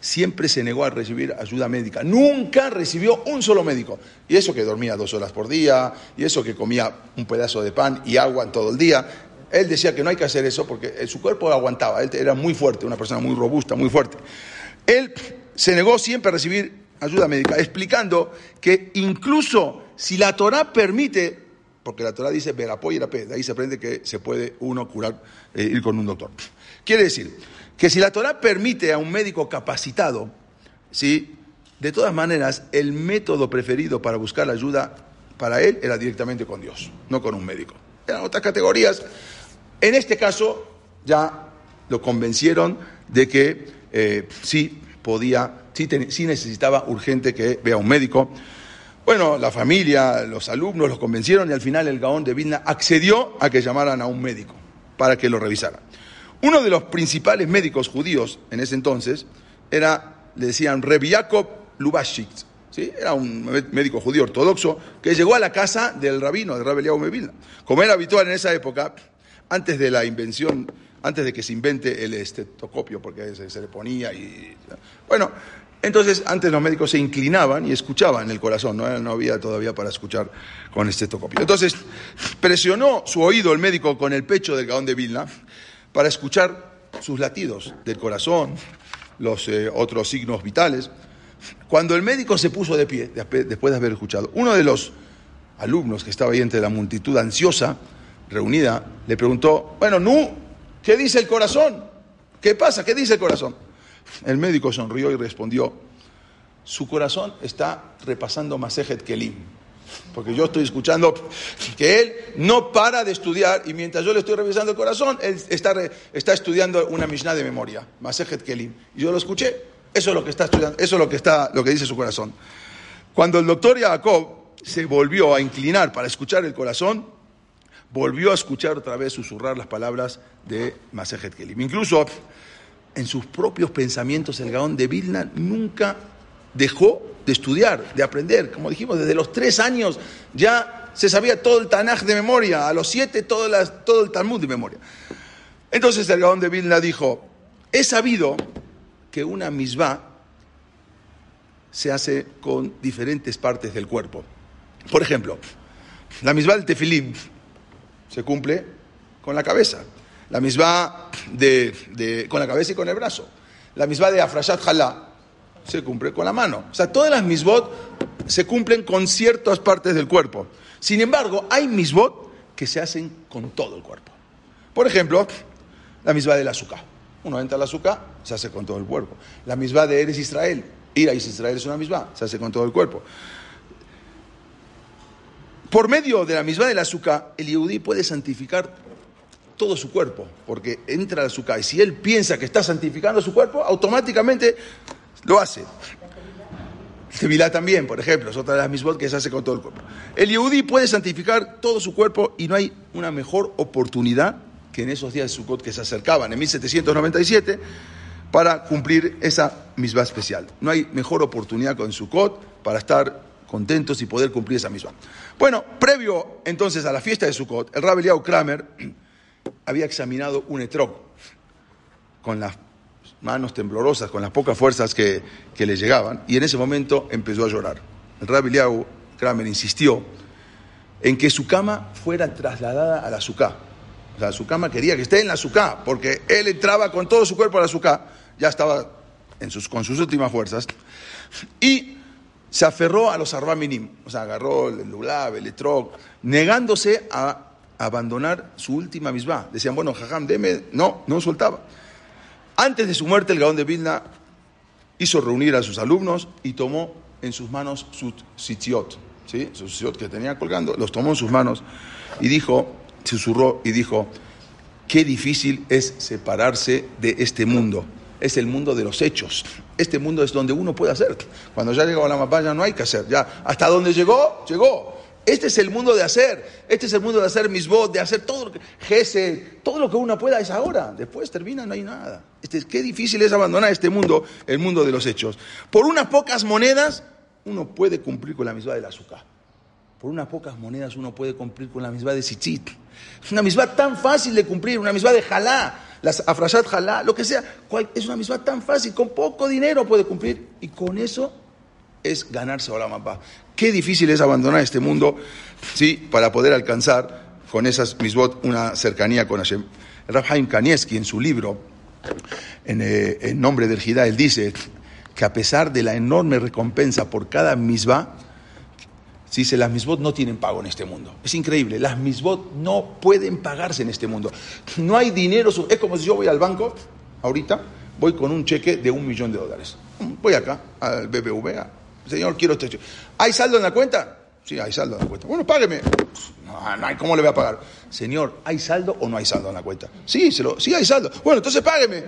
siempre se negó a recibir ayuda médica. Nunca recibió un solo médico. Y eso que dormía dos horas por día, y eso que comía un pedazo de pan y agua todo el día. Él decía que no hay que hacer eso porque su cuerpo aguantaba. Él era muy fuerte, una persona muy robusta, muy fuerte. Él se negó siempre a recibir ayuda médica, explicando que incluso si la Torah permite, porque la Torah dice verapo y de ahí se aprende que se puede uno curar, eh, ir con un doctor. Quiere decir que si la Torah permite a un médico capacitado, ¿sí? de todas maneras, el método preferido para buscar la ayuda para él era directamente con Dios, no con un médico. Eran otras categorías. En este caso, ya lo convencieron de que eh, sí podía sí, necesitaba urgente que vea un médico. Bueno, la familia, los alumnos los convencieron y al final el Gaón de Vilna accedió a que llamaran a un médico para que lo revisara. Uno de los principales médicos judíos en ese entonces era, le decían, Reb Jacob Lubashik, ¿sí? era un médico judío ortodoxo que llegó a la casa del rabino, de Rabbi de Vilna. Como era habitual en esa época, antes de la invención, antes de que se invente el estetoscopio, porque se, se le ponía y... Bueno, entonces, antes los médicos se inclinaban y escuchaban el corazón, no, no había todavía para escuchar con estetoscopio. Entonces, presionó su oído el médico con el pecho del Gaón de Vilna para escuchar sus latidos del corazón, los eh, otros signos vitales. Cuando el médico se puso de pie, después de haber escuchado, uno de los alumnos que estaba ahí entre la multitud ansiosa, reunida, le preguntó, bueno, Nu, ¿qué dice el corazón? ¿Qué pasa? ¿Qué dice el corazón? El médico sonrió y respondió, su corazón está repasando Masejet Kelim. Porque yo estoy escuchando que él no para de estudiar y mientras yo le estoy revisando el corazón, él está, está estudiando una Mishnah de memoria, Masejet Kelim. Y yo lo escuché, eso es lo que está estudiando, eso es lo que, está, lo que dice su corazón. Cuando el doctor Jacob se volvió a inclinar para escuchar el corazón, volvió a escuchar otra vez susurrar las palabras de Masejet Kelim. Incluso en sus propios pensamientos el Gaón de Vilna nunca dejó de estudiar, de aprender. Como dijimos, desde los tres años ya se sabía todo el Tanaj de memoria, a los siete todo, todo el Talmud de memoria. Entonces el Gaón de Vilna dijo, he sabido que una misbah se hace con diferentes partes del cuerpo. Por ejemplo, la misbah del tefilim se cumple con la cabeza. La misma de, con la cabeza y con el brazo. La misma de Afrashat Jalá se cumple con la mano. O sea, todas las misbot se cumplen con ciertas partes del cuerpo. Sin embargo, hay misbot que se hacen con todo el cuerpo. Por ejemplo, la misma del azúcar. Uno entra al azúcar, se hace con todo el cuerpo. La misma de Eres Israel, Ir a Israel es una misma, se hace con todo el cuerpo. Por medio de la misma del azúcar, el yehudí puede santificar todo su cuerpo, porque entra al azúcar y si él piensa que está santificando su cuerpo, automáticamente lo hace. Tevilá también, por ejemplo, es otra de las mismas que se hace con todo el cuerpo. El Yehudi puede santificar todo su cuerpo y no hay una mejor oportunidad que en esos días de Sukkot que se acercaban, en 1797, para cumplir esa misma especial. No hay mejor oportunidad con Sukkot para estar contentos y poder cumplir esa misma. Bueno, previo entonces a la fiesta de Sukkot, el Rabbi Kramer había examinado un etrog con las manos temblorosas, con las pocas fuerzas que, le llegaban, y en ese momento empezó a llorar. El Rabbi Liao Kramer insistió en que su cama fuera trasladada a la suká. O sea, su cama quería que esté en la suká, porque él entraba con todo su cuerpo a la suká, ya estaba en sus, con sus últimas fuerzas, y se aferró a los arbaminim, o sea, agarró el lulab, el etrog, negándose a abandonar su última misma. Decían, bueno, jajam, deme, no, no soltaba. Antes de su muerte, el Gaón de Vilna hizo reunir a sus alumnos y tomó en sus manos sus sitiot, ¿sí? sitiot que tenía colgando, los tomó en sus manos y dijo, susurró y dijo, qué difícil es separarse de este mundo. Es el mundo de los hechos. Este mundo es donde uno puede hacer. Cuando ya llegó a la mapa ya no hay que hacer. Ya hasta donde llegó, llegó. Este es el mundo de hacer. Este es el mundo de hacer mis voz, de hacer todo lo que. Todo lo que uno pueda es ahora. Después termina, no hay nada. Este, qué difícil es abandonar este mundo, el mundo de los hechos. Por unas pocas monedas, uno puede cumplir con la misma del azúcar. Por unas pocas monedas uno puede cumplir con la misma de Sichit. Es una misma tan fácil de cumplir, una misma de jalá, las afrashat jalá, lo que sea. Es una misma tan fácil, con poco dinero puede cumplir. Y con eso es ganarse la mapa. Qué difícil es abandonar este mundo, ¿sí? Para poder alcanzar con esas misbot una cercanía con Hashem. Rabhaim Kanievski en su libro, eh, en, nombre del Jidá, dice que a pesar de la enorme recompensa por cada misbah, dice, las misbot no tienen pago en este mundo. Es increíble, las misbot no pueden pagarse en este mundo. No hay dinero, es como si yo voy al banco, ahorita, voy con un cheque de un millón de dólares. Voy acá, al BBVA, Señor, quiero este ¿Hay saldo en la cuenta? Sí, hay saldo en la cuenta. Bueno, págueme. No, no hay, ¿cómo le voy a pagar? Señor, ¿hay saldo o no hay saldo en la cuenta? Sí, sí hay saldo. Bueno, entonces págueme.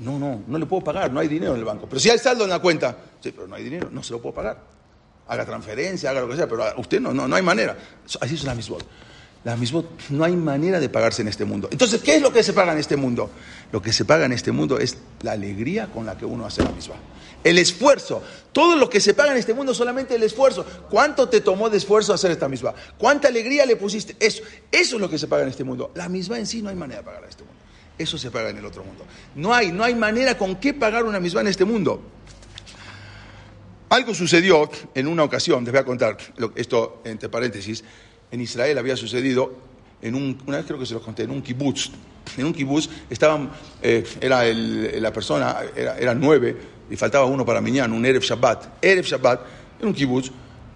No, no, no le puedo pagar, no hay dinero en el banco. Pero si hay saldo en la cuenta. Sí, pero no hay dinero, no se lo puedo pagar. Haga transferencia, haga lo que sea, pero usted no, no, no hay manera. Así es la misbot. La misbot no hay manera de pagarse en este mundo. Entonces, ¿qué es lo que se paga en este mundo? Lo que se paga en este mundo es la alegría con la que uno hace la misma. El esfuerzo. Todo lo que se paga en este mundo, solamente el esfuerzo. ¿Cuánto te tomó de esfuerzo hacer esta misma? ¿Cuánta alegría le pusiste? Eso, eso es lo que se paga en este mundo. La misma en sí no hay manera de pagar en este mundo. Eso se paga en el otro mundo. No hay, no hay manera con qué pagar una misma en este mundo. Algo sucedió en una ocasión, les voy a contar esto entre paréntesis, en Israel había sucedido, en un, una vez creo que se los conté, en un kibutz. En un kibutz estaban, eh, era la persona, era, nueve, y faltaba uno para Minyan, un Erev Shabbat. Erev Shabbat, en un kibutz,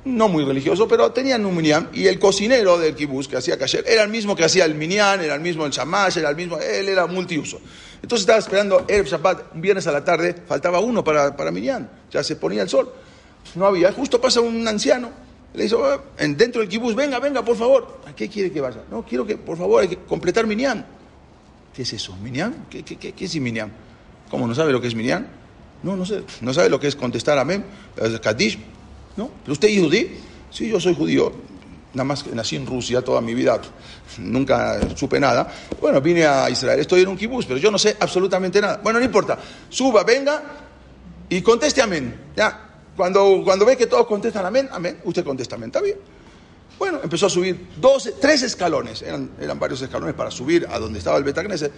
no muy religioso, pero tenían un Minyan, y el cocinero del kibutz que hacía kasher era el mismo que hacía el Minyan, era el mismo el Shamash, era el mismo, él era multiuso. Entonces estaba esperando Erev Shabbat, un viernes a la tarde, faltaba uno para, para Minyan, ya se ponía el sol. No había, justo pasa un anciano, le dice, oh, dentro del kibutz, venga, venga, por favor. ¿A qué quiere que vaya? No, quiero que, por favor, hay que completar Minyan. ¿Qué es eso? ¿Minyan? ¿Qué, qué, qué, qué es? ¿Cómo no sabe lo que es Minyan? No, no sé. ¿No sabe lo que es contestar amén? Kadish. ¿No? ¿Pero usted es judío? Sí, yo soy judío. Nada más que nací en Rusia toda mi vida. Nunca supe nada. Bueno, vine a Israel. Estoy en un kibutz, pero yo no sé absolutamente nada. Bueno, no importa. Suba, venga y conteste amén. Ya. Cuando, cuando ve que todos contestan amén, amén, usted contesta amén. ¿Está bien? Bueno, empezó a subir 12, tres escalones, eran, eran varios escalones para subir a donde estaba el Betagneset.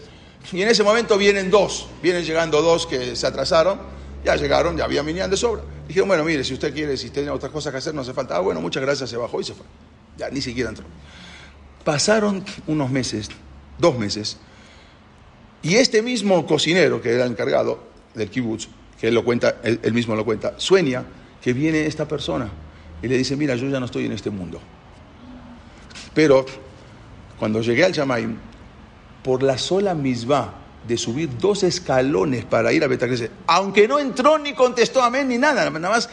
Y en ese momento vienen dos, vienen llegando dos que se atrasaron, ya llegaron, ya había minián de sobra. Dijeron, bueno, mire, si usted quiere, si tiene otras cosas que hacer, no hace falta. Ah, bueno, muchas gracias, se bajó y se fue. Ya ni siquiera entró. Pasaron unos meses, dos meses, y este mismo cocinero que era encargado del kibutz, que él lo cuenta, él, mismo lo cuenta, sueña que viene esta persona y le dice, mira, yo ya no estoy en este mundo. Pero cuando llegué al Shamaim, por la sola misma de subir dos escalones para ir a Betacrece, aunque no entró ni contestó amén ni nada, nada más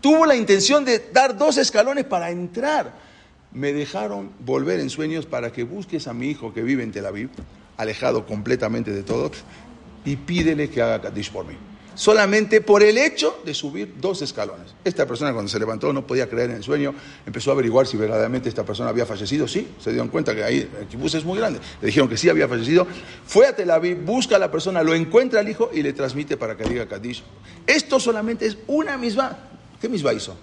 tuvo la intención de dar dos escalones para entrar. Me dejaron volver en sueños para que busques a mi hijo que vive en Tel Aviv, alejado completamente de todo, y pídele que haga Kaddish por mí solamente por el hecho de subir dos escalones. Esta persona cuando se levantó no podía creer en el sueño, empezó a averiguar si verdaderamente esta persona había fallecido, sí, se dieron cuenta que ahí el kibutz es muy grande, le dijeron que sí había fallecido, fue a Tel Aviv, busca a la persona, lo encuentra al hijo y le transmite para que diga Kadish. Esto solamente es una misma. ¿Qué misma hizo?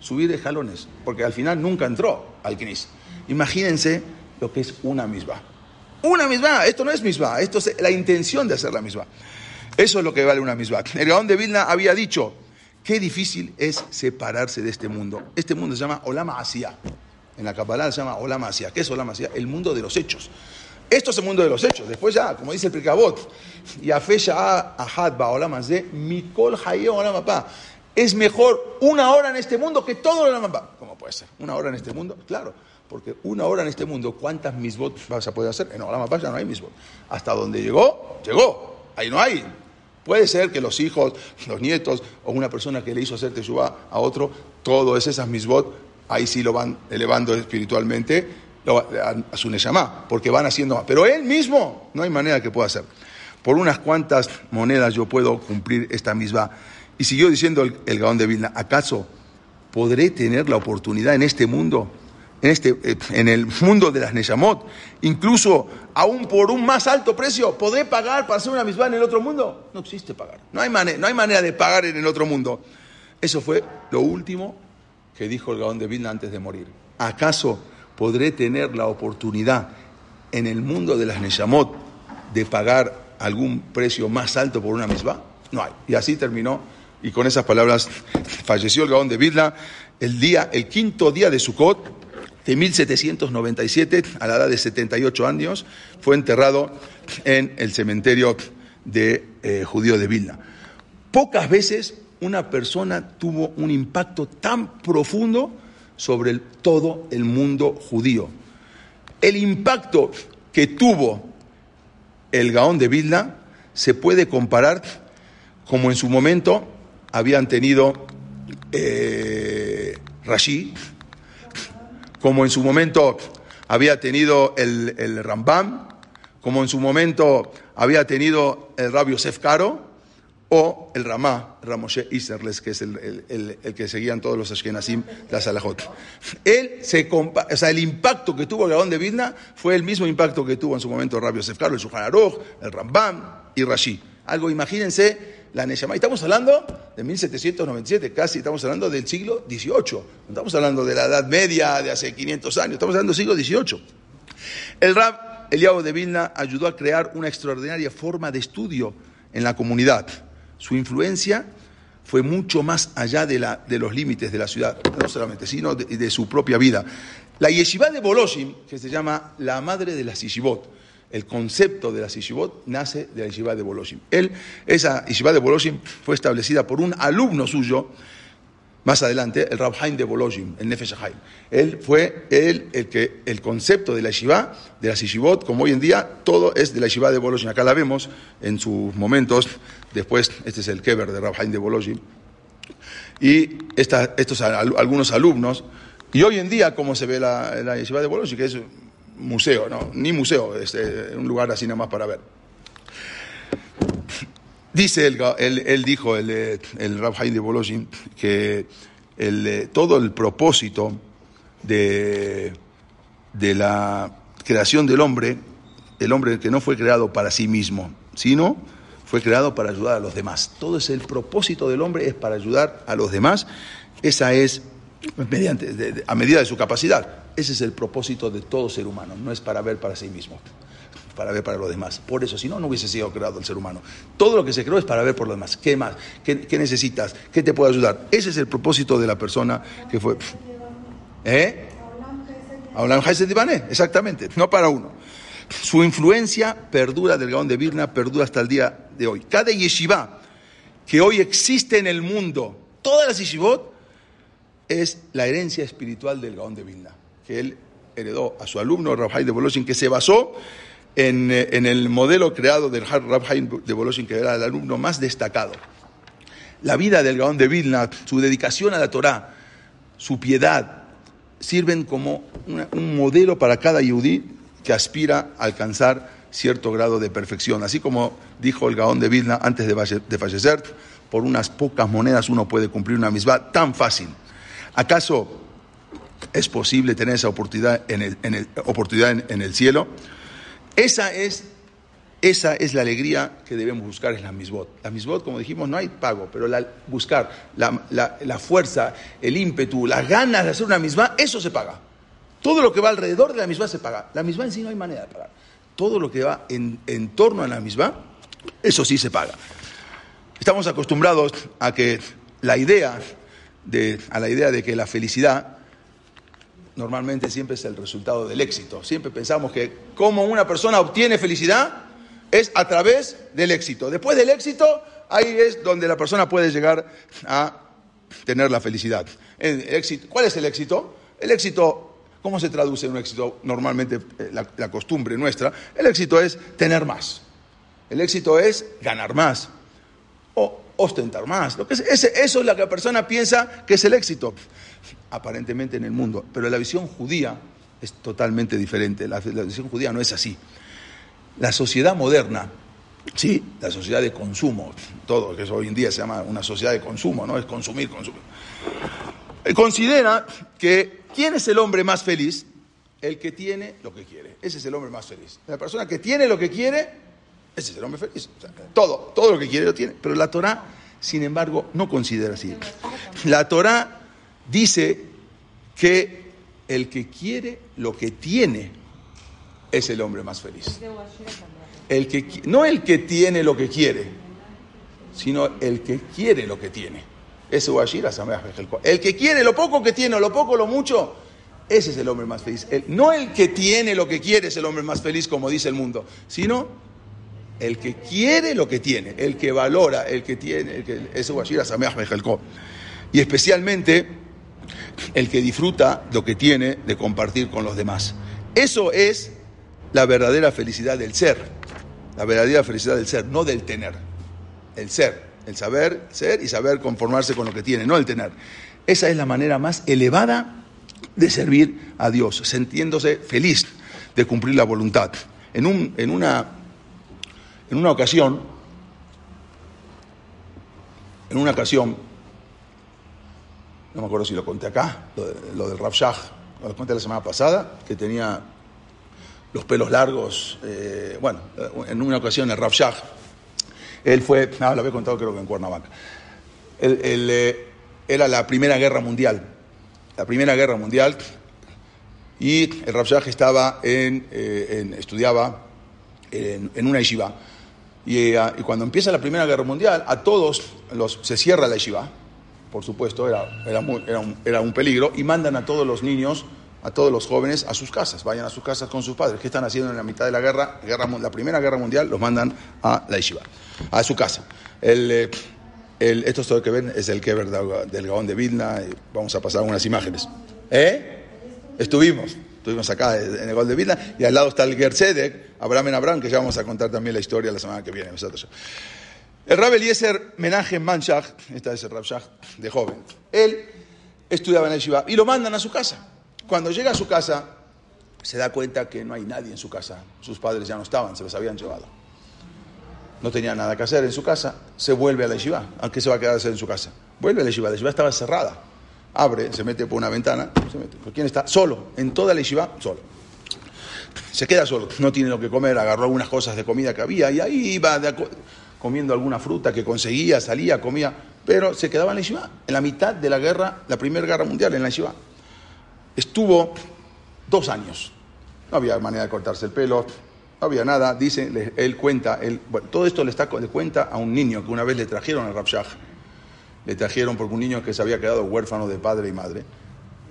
Subir escalones, porque al final nunca entró al Knis. Imagínense lo que es una misma. Una misma, esto no es misma, esto es la intención de hacer la misma. Eso es lo que vale una misma. El Gaón de Vilna había dicho, qué difícil es separarse de este mundo. Este mundo se llama Olama Asia. En la Kabbalah se llama Olama Asia. ¿Qué es Olama Asia? El mundo de los hechos. Esto es el mundo de los hechos. Después ya, como dice el Prikabot, y Afesha Ahad Ba Olama Mikol Olama. Es mejor una hora en este mundo que todo el Olama ¿Cómo puede ser? ¿Una hora en este mundo? Claro. Porque una hora en este mundo, ¿cuántas misbot vas a poder hacer? En Olama ya no hay misbot. Hasta donde llegó, llegó. Ahí no hay. Puede ser que los hijos, los nietos o una persona que le hizo hacer teshuva a otro, todo es esas misbot, ahí sí lo van elevando espiritualmente a su neyamá, porque van haciendo más. Pero él mismo no hay manera que pueda hacer. Por unas cuantas monedas yo puedo cumplir esta misma. Y siguió diciendo el, el Gaón de Vilna, ¿acaso podré tener la oportunidad en este mundo en, este, eh, en el mundo de las Neyamot, incluso aún por un más alto precio, ¿podré pagar para hacer una misma en el otro mundo? No existe pagar. No hay, manera, no hay manera de pagar en el otro mundo. Eso fue lo último que dijo el Gaón de Vilna antes de morir. ¿Acaso podré tener la oportunidad en el mundo de las Neyamot de pagar algún precio más alto por una misma? No hay. Y así terminó. Y con esas palabras falleció el Gaón de Vilna el día, el quinto día de Sukkot, de 1797, a la edad de 78 años, fue enterrado en el cementerio de eh, judío de Vilna. Pocas veces una persona tuvo un impacto tan profundo sobre todo el mundo judío. El impacto que tuvo el Gaón de Vilna se puede comparar como en su momento habían tenido eh, Rashi, como en su momento había tenido el, el Rambam, como en su momento había tenido el Rabio Yosef Caro, o el Ramá, Ramoshe Iserles, que es el, que seguían todos los Ashkenazim, la Salahot. Él se o sea, el impacto que tuvo el Gaón de Vidna fue el mismo impacto que tuvo en su momento el Rabio Yosef Caro, el Aruch, el Rambam y Rashi. Algo, imagínense, la Neshama. Estamos hablando de 1797, casi estamos hablando del siglo XVIII. No estamos hablando de la Edad Media de hace 500 años, estamos hablando del siglo XVIII. El Rab Eliabo de Vilna ayudó a crear una extraordinaria forma de estudio en la comunidad. Su influencia fue mucho más allá de, la, de los límites de la ciudad, no solamente, sino de, su propia vida. La yeshiva de Boloshim, que se llama la madre de las yeshivot, el concepto de la Yeshivot nace de la Yeshiva de Boloshim. Él, esa Yeshiva de Boloshim fue establecida por un alumno suyo, más adelante, el Rabhaim de Boloshim, el Nefesh Haim. Él fue él, el que el concepto de la Yeshiva, de la Yeshivot, como hoy en día, todo es de la Yeshiva de Boloshim. Acá la vemos en sus momentos. Después, este es el Keber de Rabhaim de Boloshim. Y estos algunos alumnos, y hoy en día, como se ve la, la de Boloshim, que es museo, no, ni museo, es eh, un lugar así nomás para ver. Dice él, él, dijo, el, el Rab de Boloshin, que el, eh, todo el propósito de, de la creación del hombre, el hombre que no fue creado para sí mismo, sino fue creado para ayudar a los demás. Todo es el propósito del hombre, es para ayudar a los demás. Esa es mediante, a medida de su capacidad. Ese es el propósito de todo ser humano, no es para ver para sí mismo, para ver para los demás. Por eso, si no, no hubiese sido creado el ser humano. Todo lo que se creó es para ver por los demás. ¿Qué más? ¿Qué, necesitas? ¿Qué te puede ayudar? Ese es el propósito de la persona que fue. ¿Eh? exactamente, no para uno. Su influencia perdura del Gaón de Virna, perdura hasta el día de hoy. Cada yeshiva que hoy existe en el mundo, todas las yeshivot, es la herencia espiritual del Gaón de Vilna que él heredó a su alumno Rabhai de Boloshin, que se basó en, eh, en el modelo creado del Rab Haim de Boloshin, que era el alumno más destacado. La vida del Gaón de Vilna, su dedicación a la Torá, su piedad, sirven como un modelo para cada yudí que aspira a alcanzar cierto grado de perfección. Así como dijo el Gaón de Vilna antes de fallecer, por unas pocas monedas uno puede cumplir una misma tan fácil. ¿Acaso es posible tener esa oportunidad en el, oportunidad en- el cielo? Esa es, esa es la alegría que debemos buscar en la misbot. La misbot, como dijimos, no hay pago, pero buscar la, la- la fuerza, el ímpetu, las ganas de hacer una misma, eso se paga. Todo lo que va alrededor de la misma se paga. La misma en sí no hay manera de pagar. Todo lo que va en, en torno a la misma, eso sí se paga. Estamos acostumbrados a que la idea de, a la idea de que la felicidad normalmente siempre es el resultado del éxito. Siempre pensamos que cómo una persona obtiene felicidad es a través del éxito. Después del éxito, ahí es donde la persona puede llegar a tener la felicidad. El éxito, ¿Cuál es el éxito? El éxito, ¿cómo se traduce en un éxito? Normalmente eh, la, costumbre nuestra, el éxito es tener más. El éxito es ganar más o ostentar más. Lo que es, eso es lo que la persona piensa que es el éxito, aparentemente en el mundo. Pero la visión judía es totalmente diferente. La, la visión judía no es así. La sociedad moderna, sí, la sociedad de consumo, todo que eso hoy en día se llama una sociedad de consumo, ¿no? Es consumir, consumir. Eh, Considera que ¿quién es el hombre más feliz? El que tiene lo que quiere. Ese es el hombre más feliz. La persona que tiene lo que quiere, ese es el hombre feliz. O sea, todo, todo lo que quiere lo tiene. Pero la Torah, sin embargo, no considera así. La Torah dice que el que quiere lo que tiene es el hombre más feliz. El que, no el que tiene lo que quiere, sino el que quiere lo que tiene. Ese. El que quiere lo poco que tiene, o lo poco lo mucho, ese es el hombre más feliz. El- no el que tiene lo que quiere es el hombre más feliz, como dice el mundo, sino el que quiere lo que tiene, el que valora, el que tiene, el que, ese. Y especialmente el que disfruta lo que tiene de compartir con los demás. Eso es la verdadera felicidad del ser, la verdadera felicidad del ser, no del tener. El ser, el saber ser y saber conformarse con lo que tiene, no el tener. Esa es la manera más elevada de servir a Dios, sintiéndose feliz de cumplir la voluntad. En, un, en, una, en una ocasión, en una ocasión, no me acuerdo si lo conté acá, lo, de- lo del Rav lo conté la semana pasada, que tenía los pelos largos. eh, bueno, en una ocasión el Rav él fue, no, lo había contado creo que en Cuernavaca. Él- él, eh, era la Primera Guerra Mundial. La Primera Guerra Mundial. Y el Rav estaba en, eh, en- estudiaba en, en una yeshiva. Y, eh, y cuando empieza la Primera Guerra Mundial, a todos los, se cierra la yeshiva. Por supuesto, era, era, era un, peligro. Y mandan a todos los niños, a todos los jóvenes, a sus casas. Vayan a sus casas con sus padres. ¿Qué están haciendo en la mitad de la guerra? guerra la Primera Guerra Mundial los mandan a la yeshiva, a su casa. El, eh, el- esto es todo que ven, es el Kever del Gaón de Vilna. Vamos a pasar algunas imágenes. ¿Eh? Estuvimos, estuvimos acá en el Gaón de Vilna. Y al lado está el Gersedek, Abraham en Abraham, que ya vamos a contar también la historia la semana que viene. El Rab Eliezer Menachem Manshach, esta es el Rab Shach de joven, él estudiaba en el Shiva y lo mandan a su casa. Cuando llega a su casa, se da cuenta que no hay nadie en su casa. Sus padres ya no estaban, se los habían llevado. No tenía nada que hacer en su casa, se vuelve a la yeshiva. ¿A qué se va a quedar a hacer en su casa? Vuelve a la yeshiva, la yeshiva estaba cerrada. Abre, se mete por una ventana, se mete. ¿Pero quién está? Solo, en toda la yeshiva, solo. Se queda solo, no tiene lo que comer, agarró algunas cosas de comida que había y ahí iba de comiendo alguna fruta que conseguía, salía, comía, pero se quedaba en la yeshiva, en la mitad de la guerra, la primera guerra mundial, en la yeshiva. Estuvo dos años. No había manera de cortarse el pelo, no había nada. Dice, él cuenta, él, bueno, todo esto le, está, le cuenta a un niño que una vez le trajeron al Rabshah. Le trajeron porque un niño que se había quedado huérfano de padre y madre.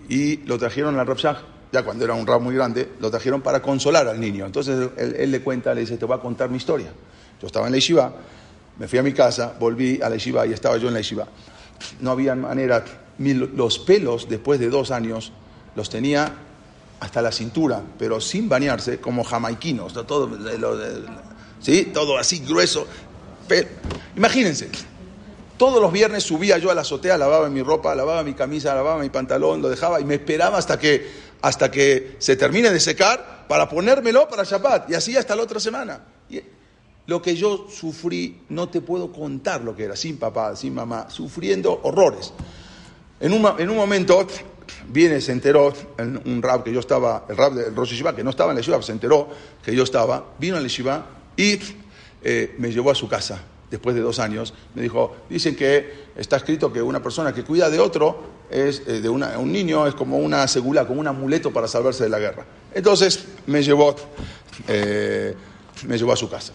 Y lo trajeron al Rabshah, ya cuando era un rab muy grande, lo trajeron para consolar al niño. Entonces él, él le cuenta, le dice, te voy a contar mi historia. Yo estaba en la yeshiva, me fui a mi casa, volví a la yeshiva y estaba yo en la yeshiva. No había manera, los pelos después de dos años los tenía hasta la cintura, pero sin bañarse, como jamaiquinos, todo, ¿sí? todo así grueso. imagínense, todos los viernes subía yo a la azotea, lavaba mi ropa, lavaba mi camisa, lavaba mi pantalón, lo dejaba y me esperaba hasta que, hasta que se termine de secar para ponérmelo para Shabbat. Y así hasta la otra semana. Lo que yo sufrí, no te puedo contar lo que era, sin papá, sin mamá, sufriendo horrores. En un, en un momento viene, se enteró, un rab que yo estaba, el rab del Rosh Yeshiva, que no estaba en la Yeshiva, se enteró que yo estaba, vino a la Yeshiva y eh, me llevó a su casa después de dos años. Me dijo, dicen que está escrito que una persona que cuida de otro, es, eh, de un niño, es como una segula, como un amuleto para salvarse de la guerra. Entonces me llevó, eh, me llevó a su casa.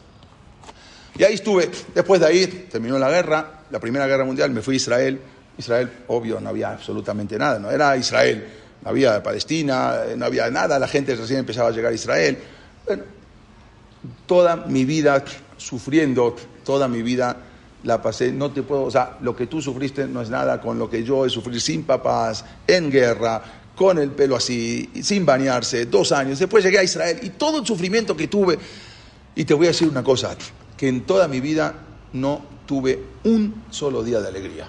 Y ahí estuve, después de ahí terminó la guerra, la Primera Guerra Mundial, me fui a Israel, Israel, obvio, no había absolutamente nada, no era Israel, no había Palestina, no había nada, la gente recién empezaba a llegar a Israel. Toda mi vida sufriendo, toda mi vida la pasé, no te puedo, o sea, lo que tú sufriste no es nada con lo que yo he sufrido. Sin papás, en guerra, con el pelo así, sin bañarse, dos años, después llegué a Israel y todo el sufrimiento que tuve, y te voy a decir una cosa, que en toda mi vida no tuve un solo día de alegría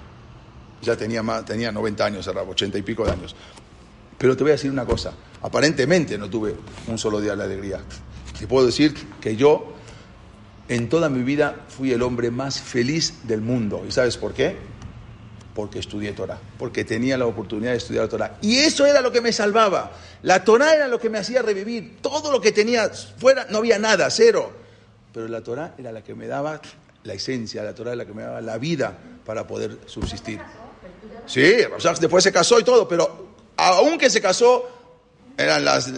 ya tenía, más, tenía 90 años, cerraba 80 y pico de años. Pero te voy a decir una cosa, aparentemente no tuve un solo día de alegría. Te puedo decir que yo en toda mi vida fui el hombre más feliz del mundo. ¿Y sabes por qué? Porque estudié Torah, porque tenía la oportunidad de estudiar Torah. Y eso era lo que me salvaba. La Torah era lo que me hacía revivir. Todo lo que tenía fuera, no había nada, cero. Pero la Torah era la que me daba la esencia, la Torah era la que me daba la vida para poder subsistir. Sí, después se casó y todo, pero aunque se casó, eran los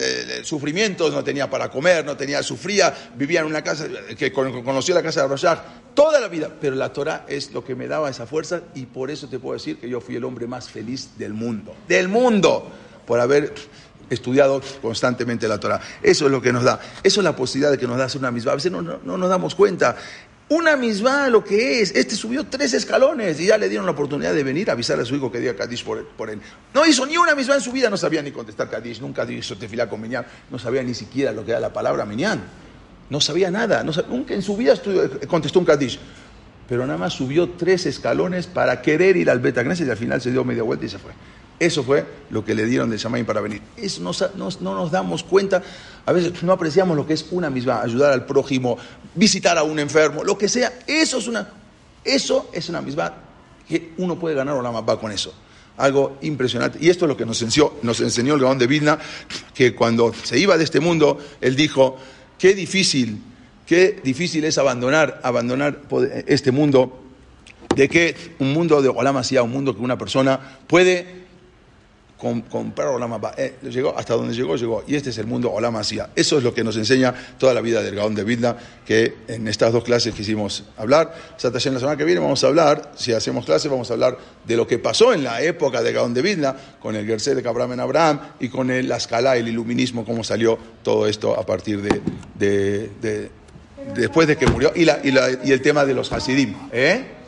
sufrimientos, no tenía para comer, no tenía, sufría, vivía en una casa que conoció la casa de Rashad toda la vida, pero la Torah es lo que me daba esa fuerza y por eso te puedo decir que yo fui el hombre más feliz del mundo, del mundo, por haber estudiado constantemente la Torah. Eso es lo que nos da, eso es la posibilidad de que nos da una misma. A veces no, no nos damos cuenta una misma lo que es. Este subió tres escalones y ya le dieron la oportunidad de venir a avisar a su hijo que diga Kadish por, él. No hizo ni una misma en su vida, no sabía ni contestar Kadish, nunca hizo tefilá con Minyan, no sabía ni siquiera lo que era la palabra Minyan. No sabía nada, nunca en su vida contestó un Kadish. Pero nada más subió tres escalones para querer ir al Beta y al final se dio media vuelta y se fue. Eso fue lo que le dieron de Shamaim para venir. Eso no, nos damos cuenta, a veces no apreciamos lo que es una misma, ayudar al prójimo, visitar a un enfermo, lo que sea. Eso es una, eso es una misma que uno puede ganar o la va con eso. Algo impresionante. Y esto es lo que nos enseñó, nos enseñó el Gaón de Vidna, que cuando se iba de este mundo, él dijo, qué difícil, qué difícil es abandonar, abandonar este mundo, de que un mundo de Olam un mundo que una persona puede comprar Olam eh, llegó hasta donde llegó, llegó. Y este es el mundo Olam Eso es lo que nos enseña toda la vida del Gaón de Vilna, que en estas dos clases quisimos hablar. en la semana que viene vamos a hablar, si hacemos clases, vamos a hablar de lo que pasó en la época de Gaón de Vilna, con el Gersé de Abraham en Abraham y con el, la escala, el iluminismo, cómo salió todo esto a partir de, después de que murió, y, la, y, el tema de los Hasidim. ¿eh?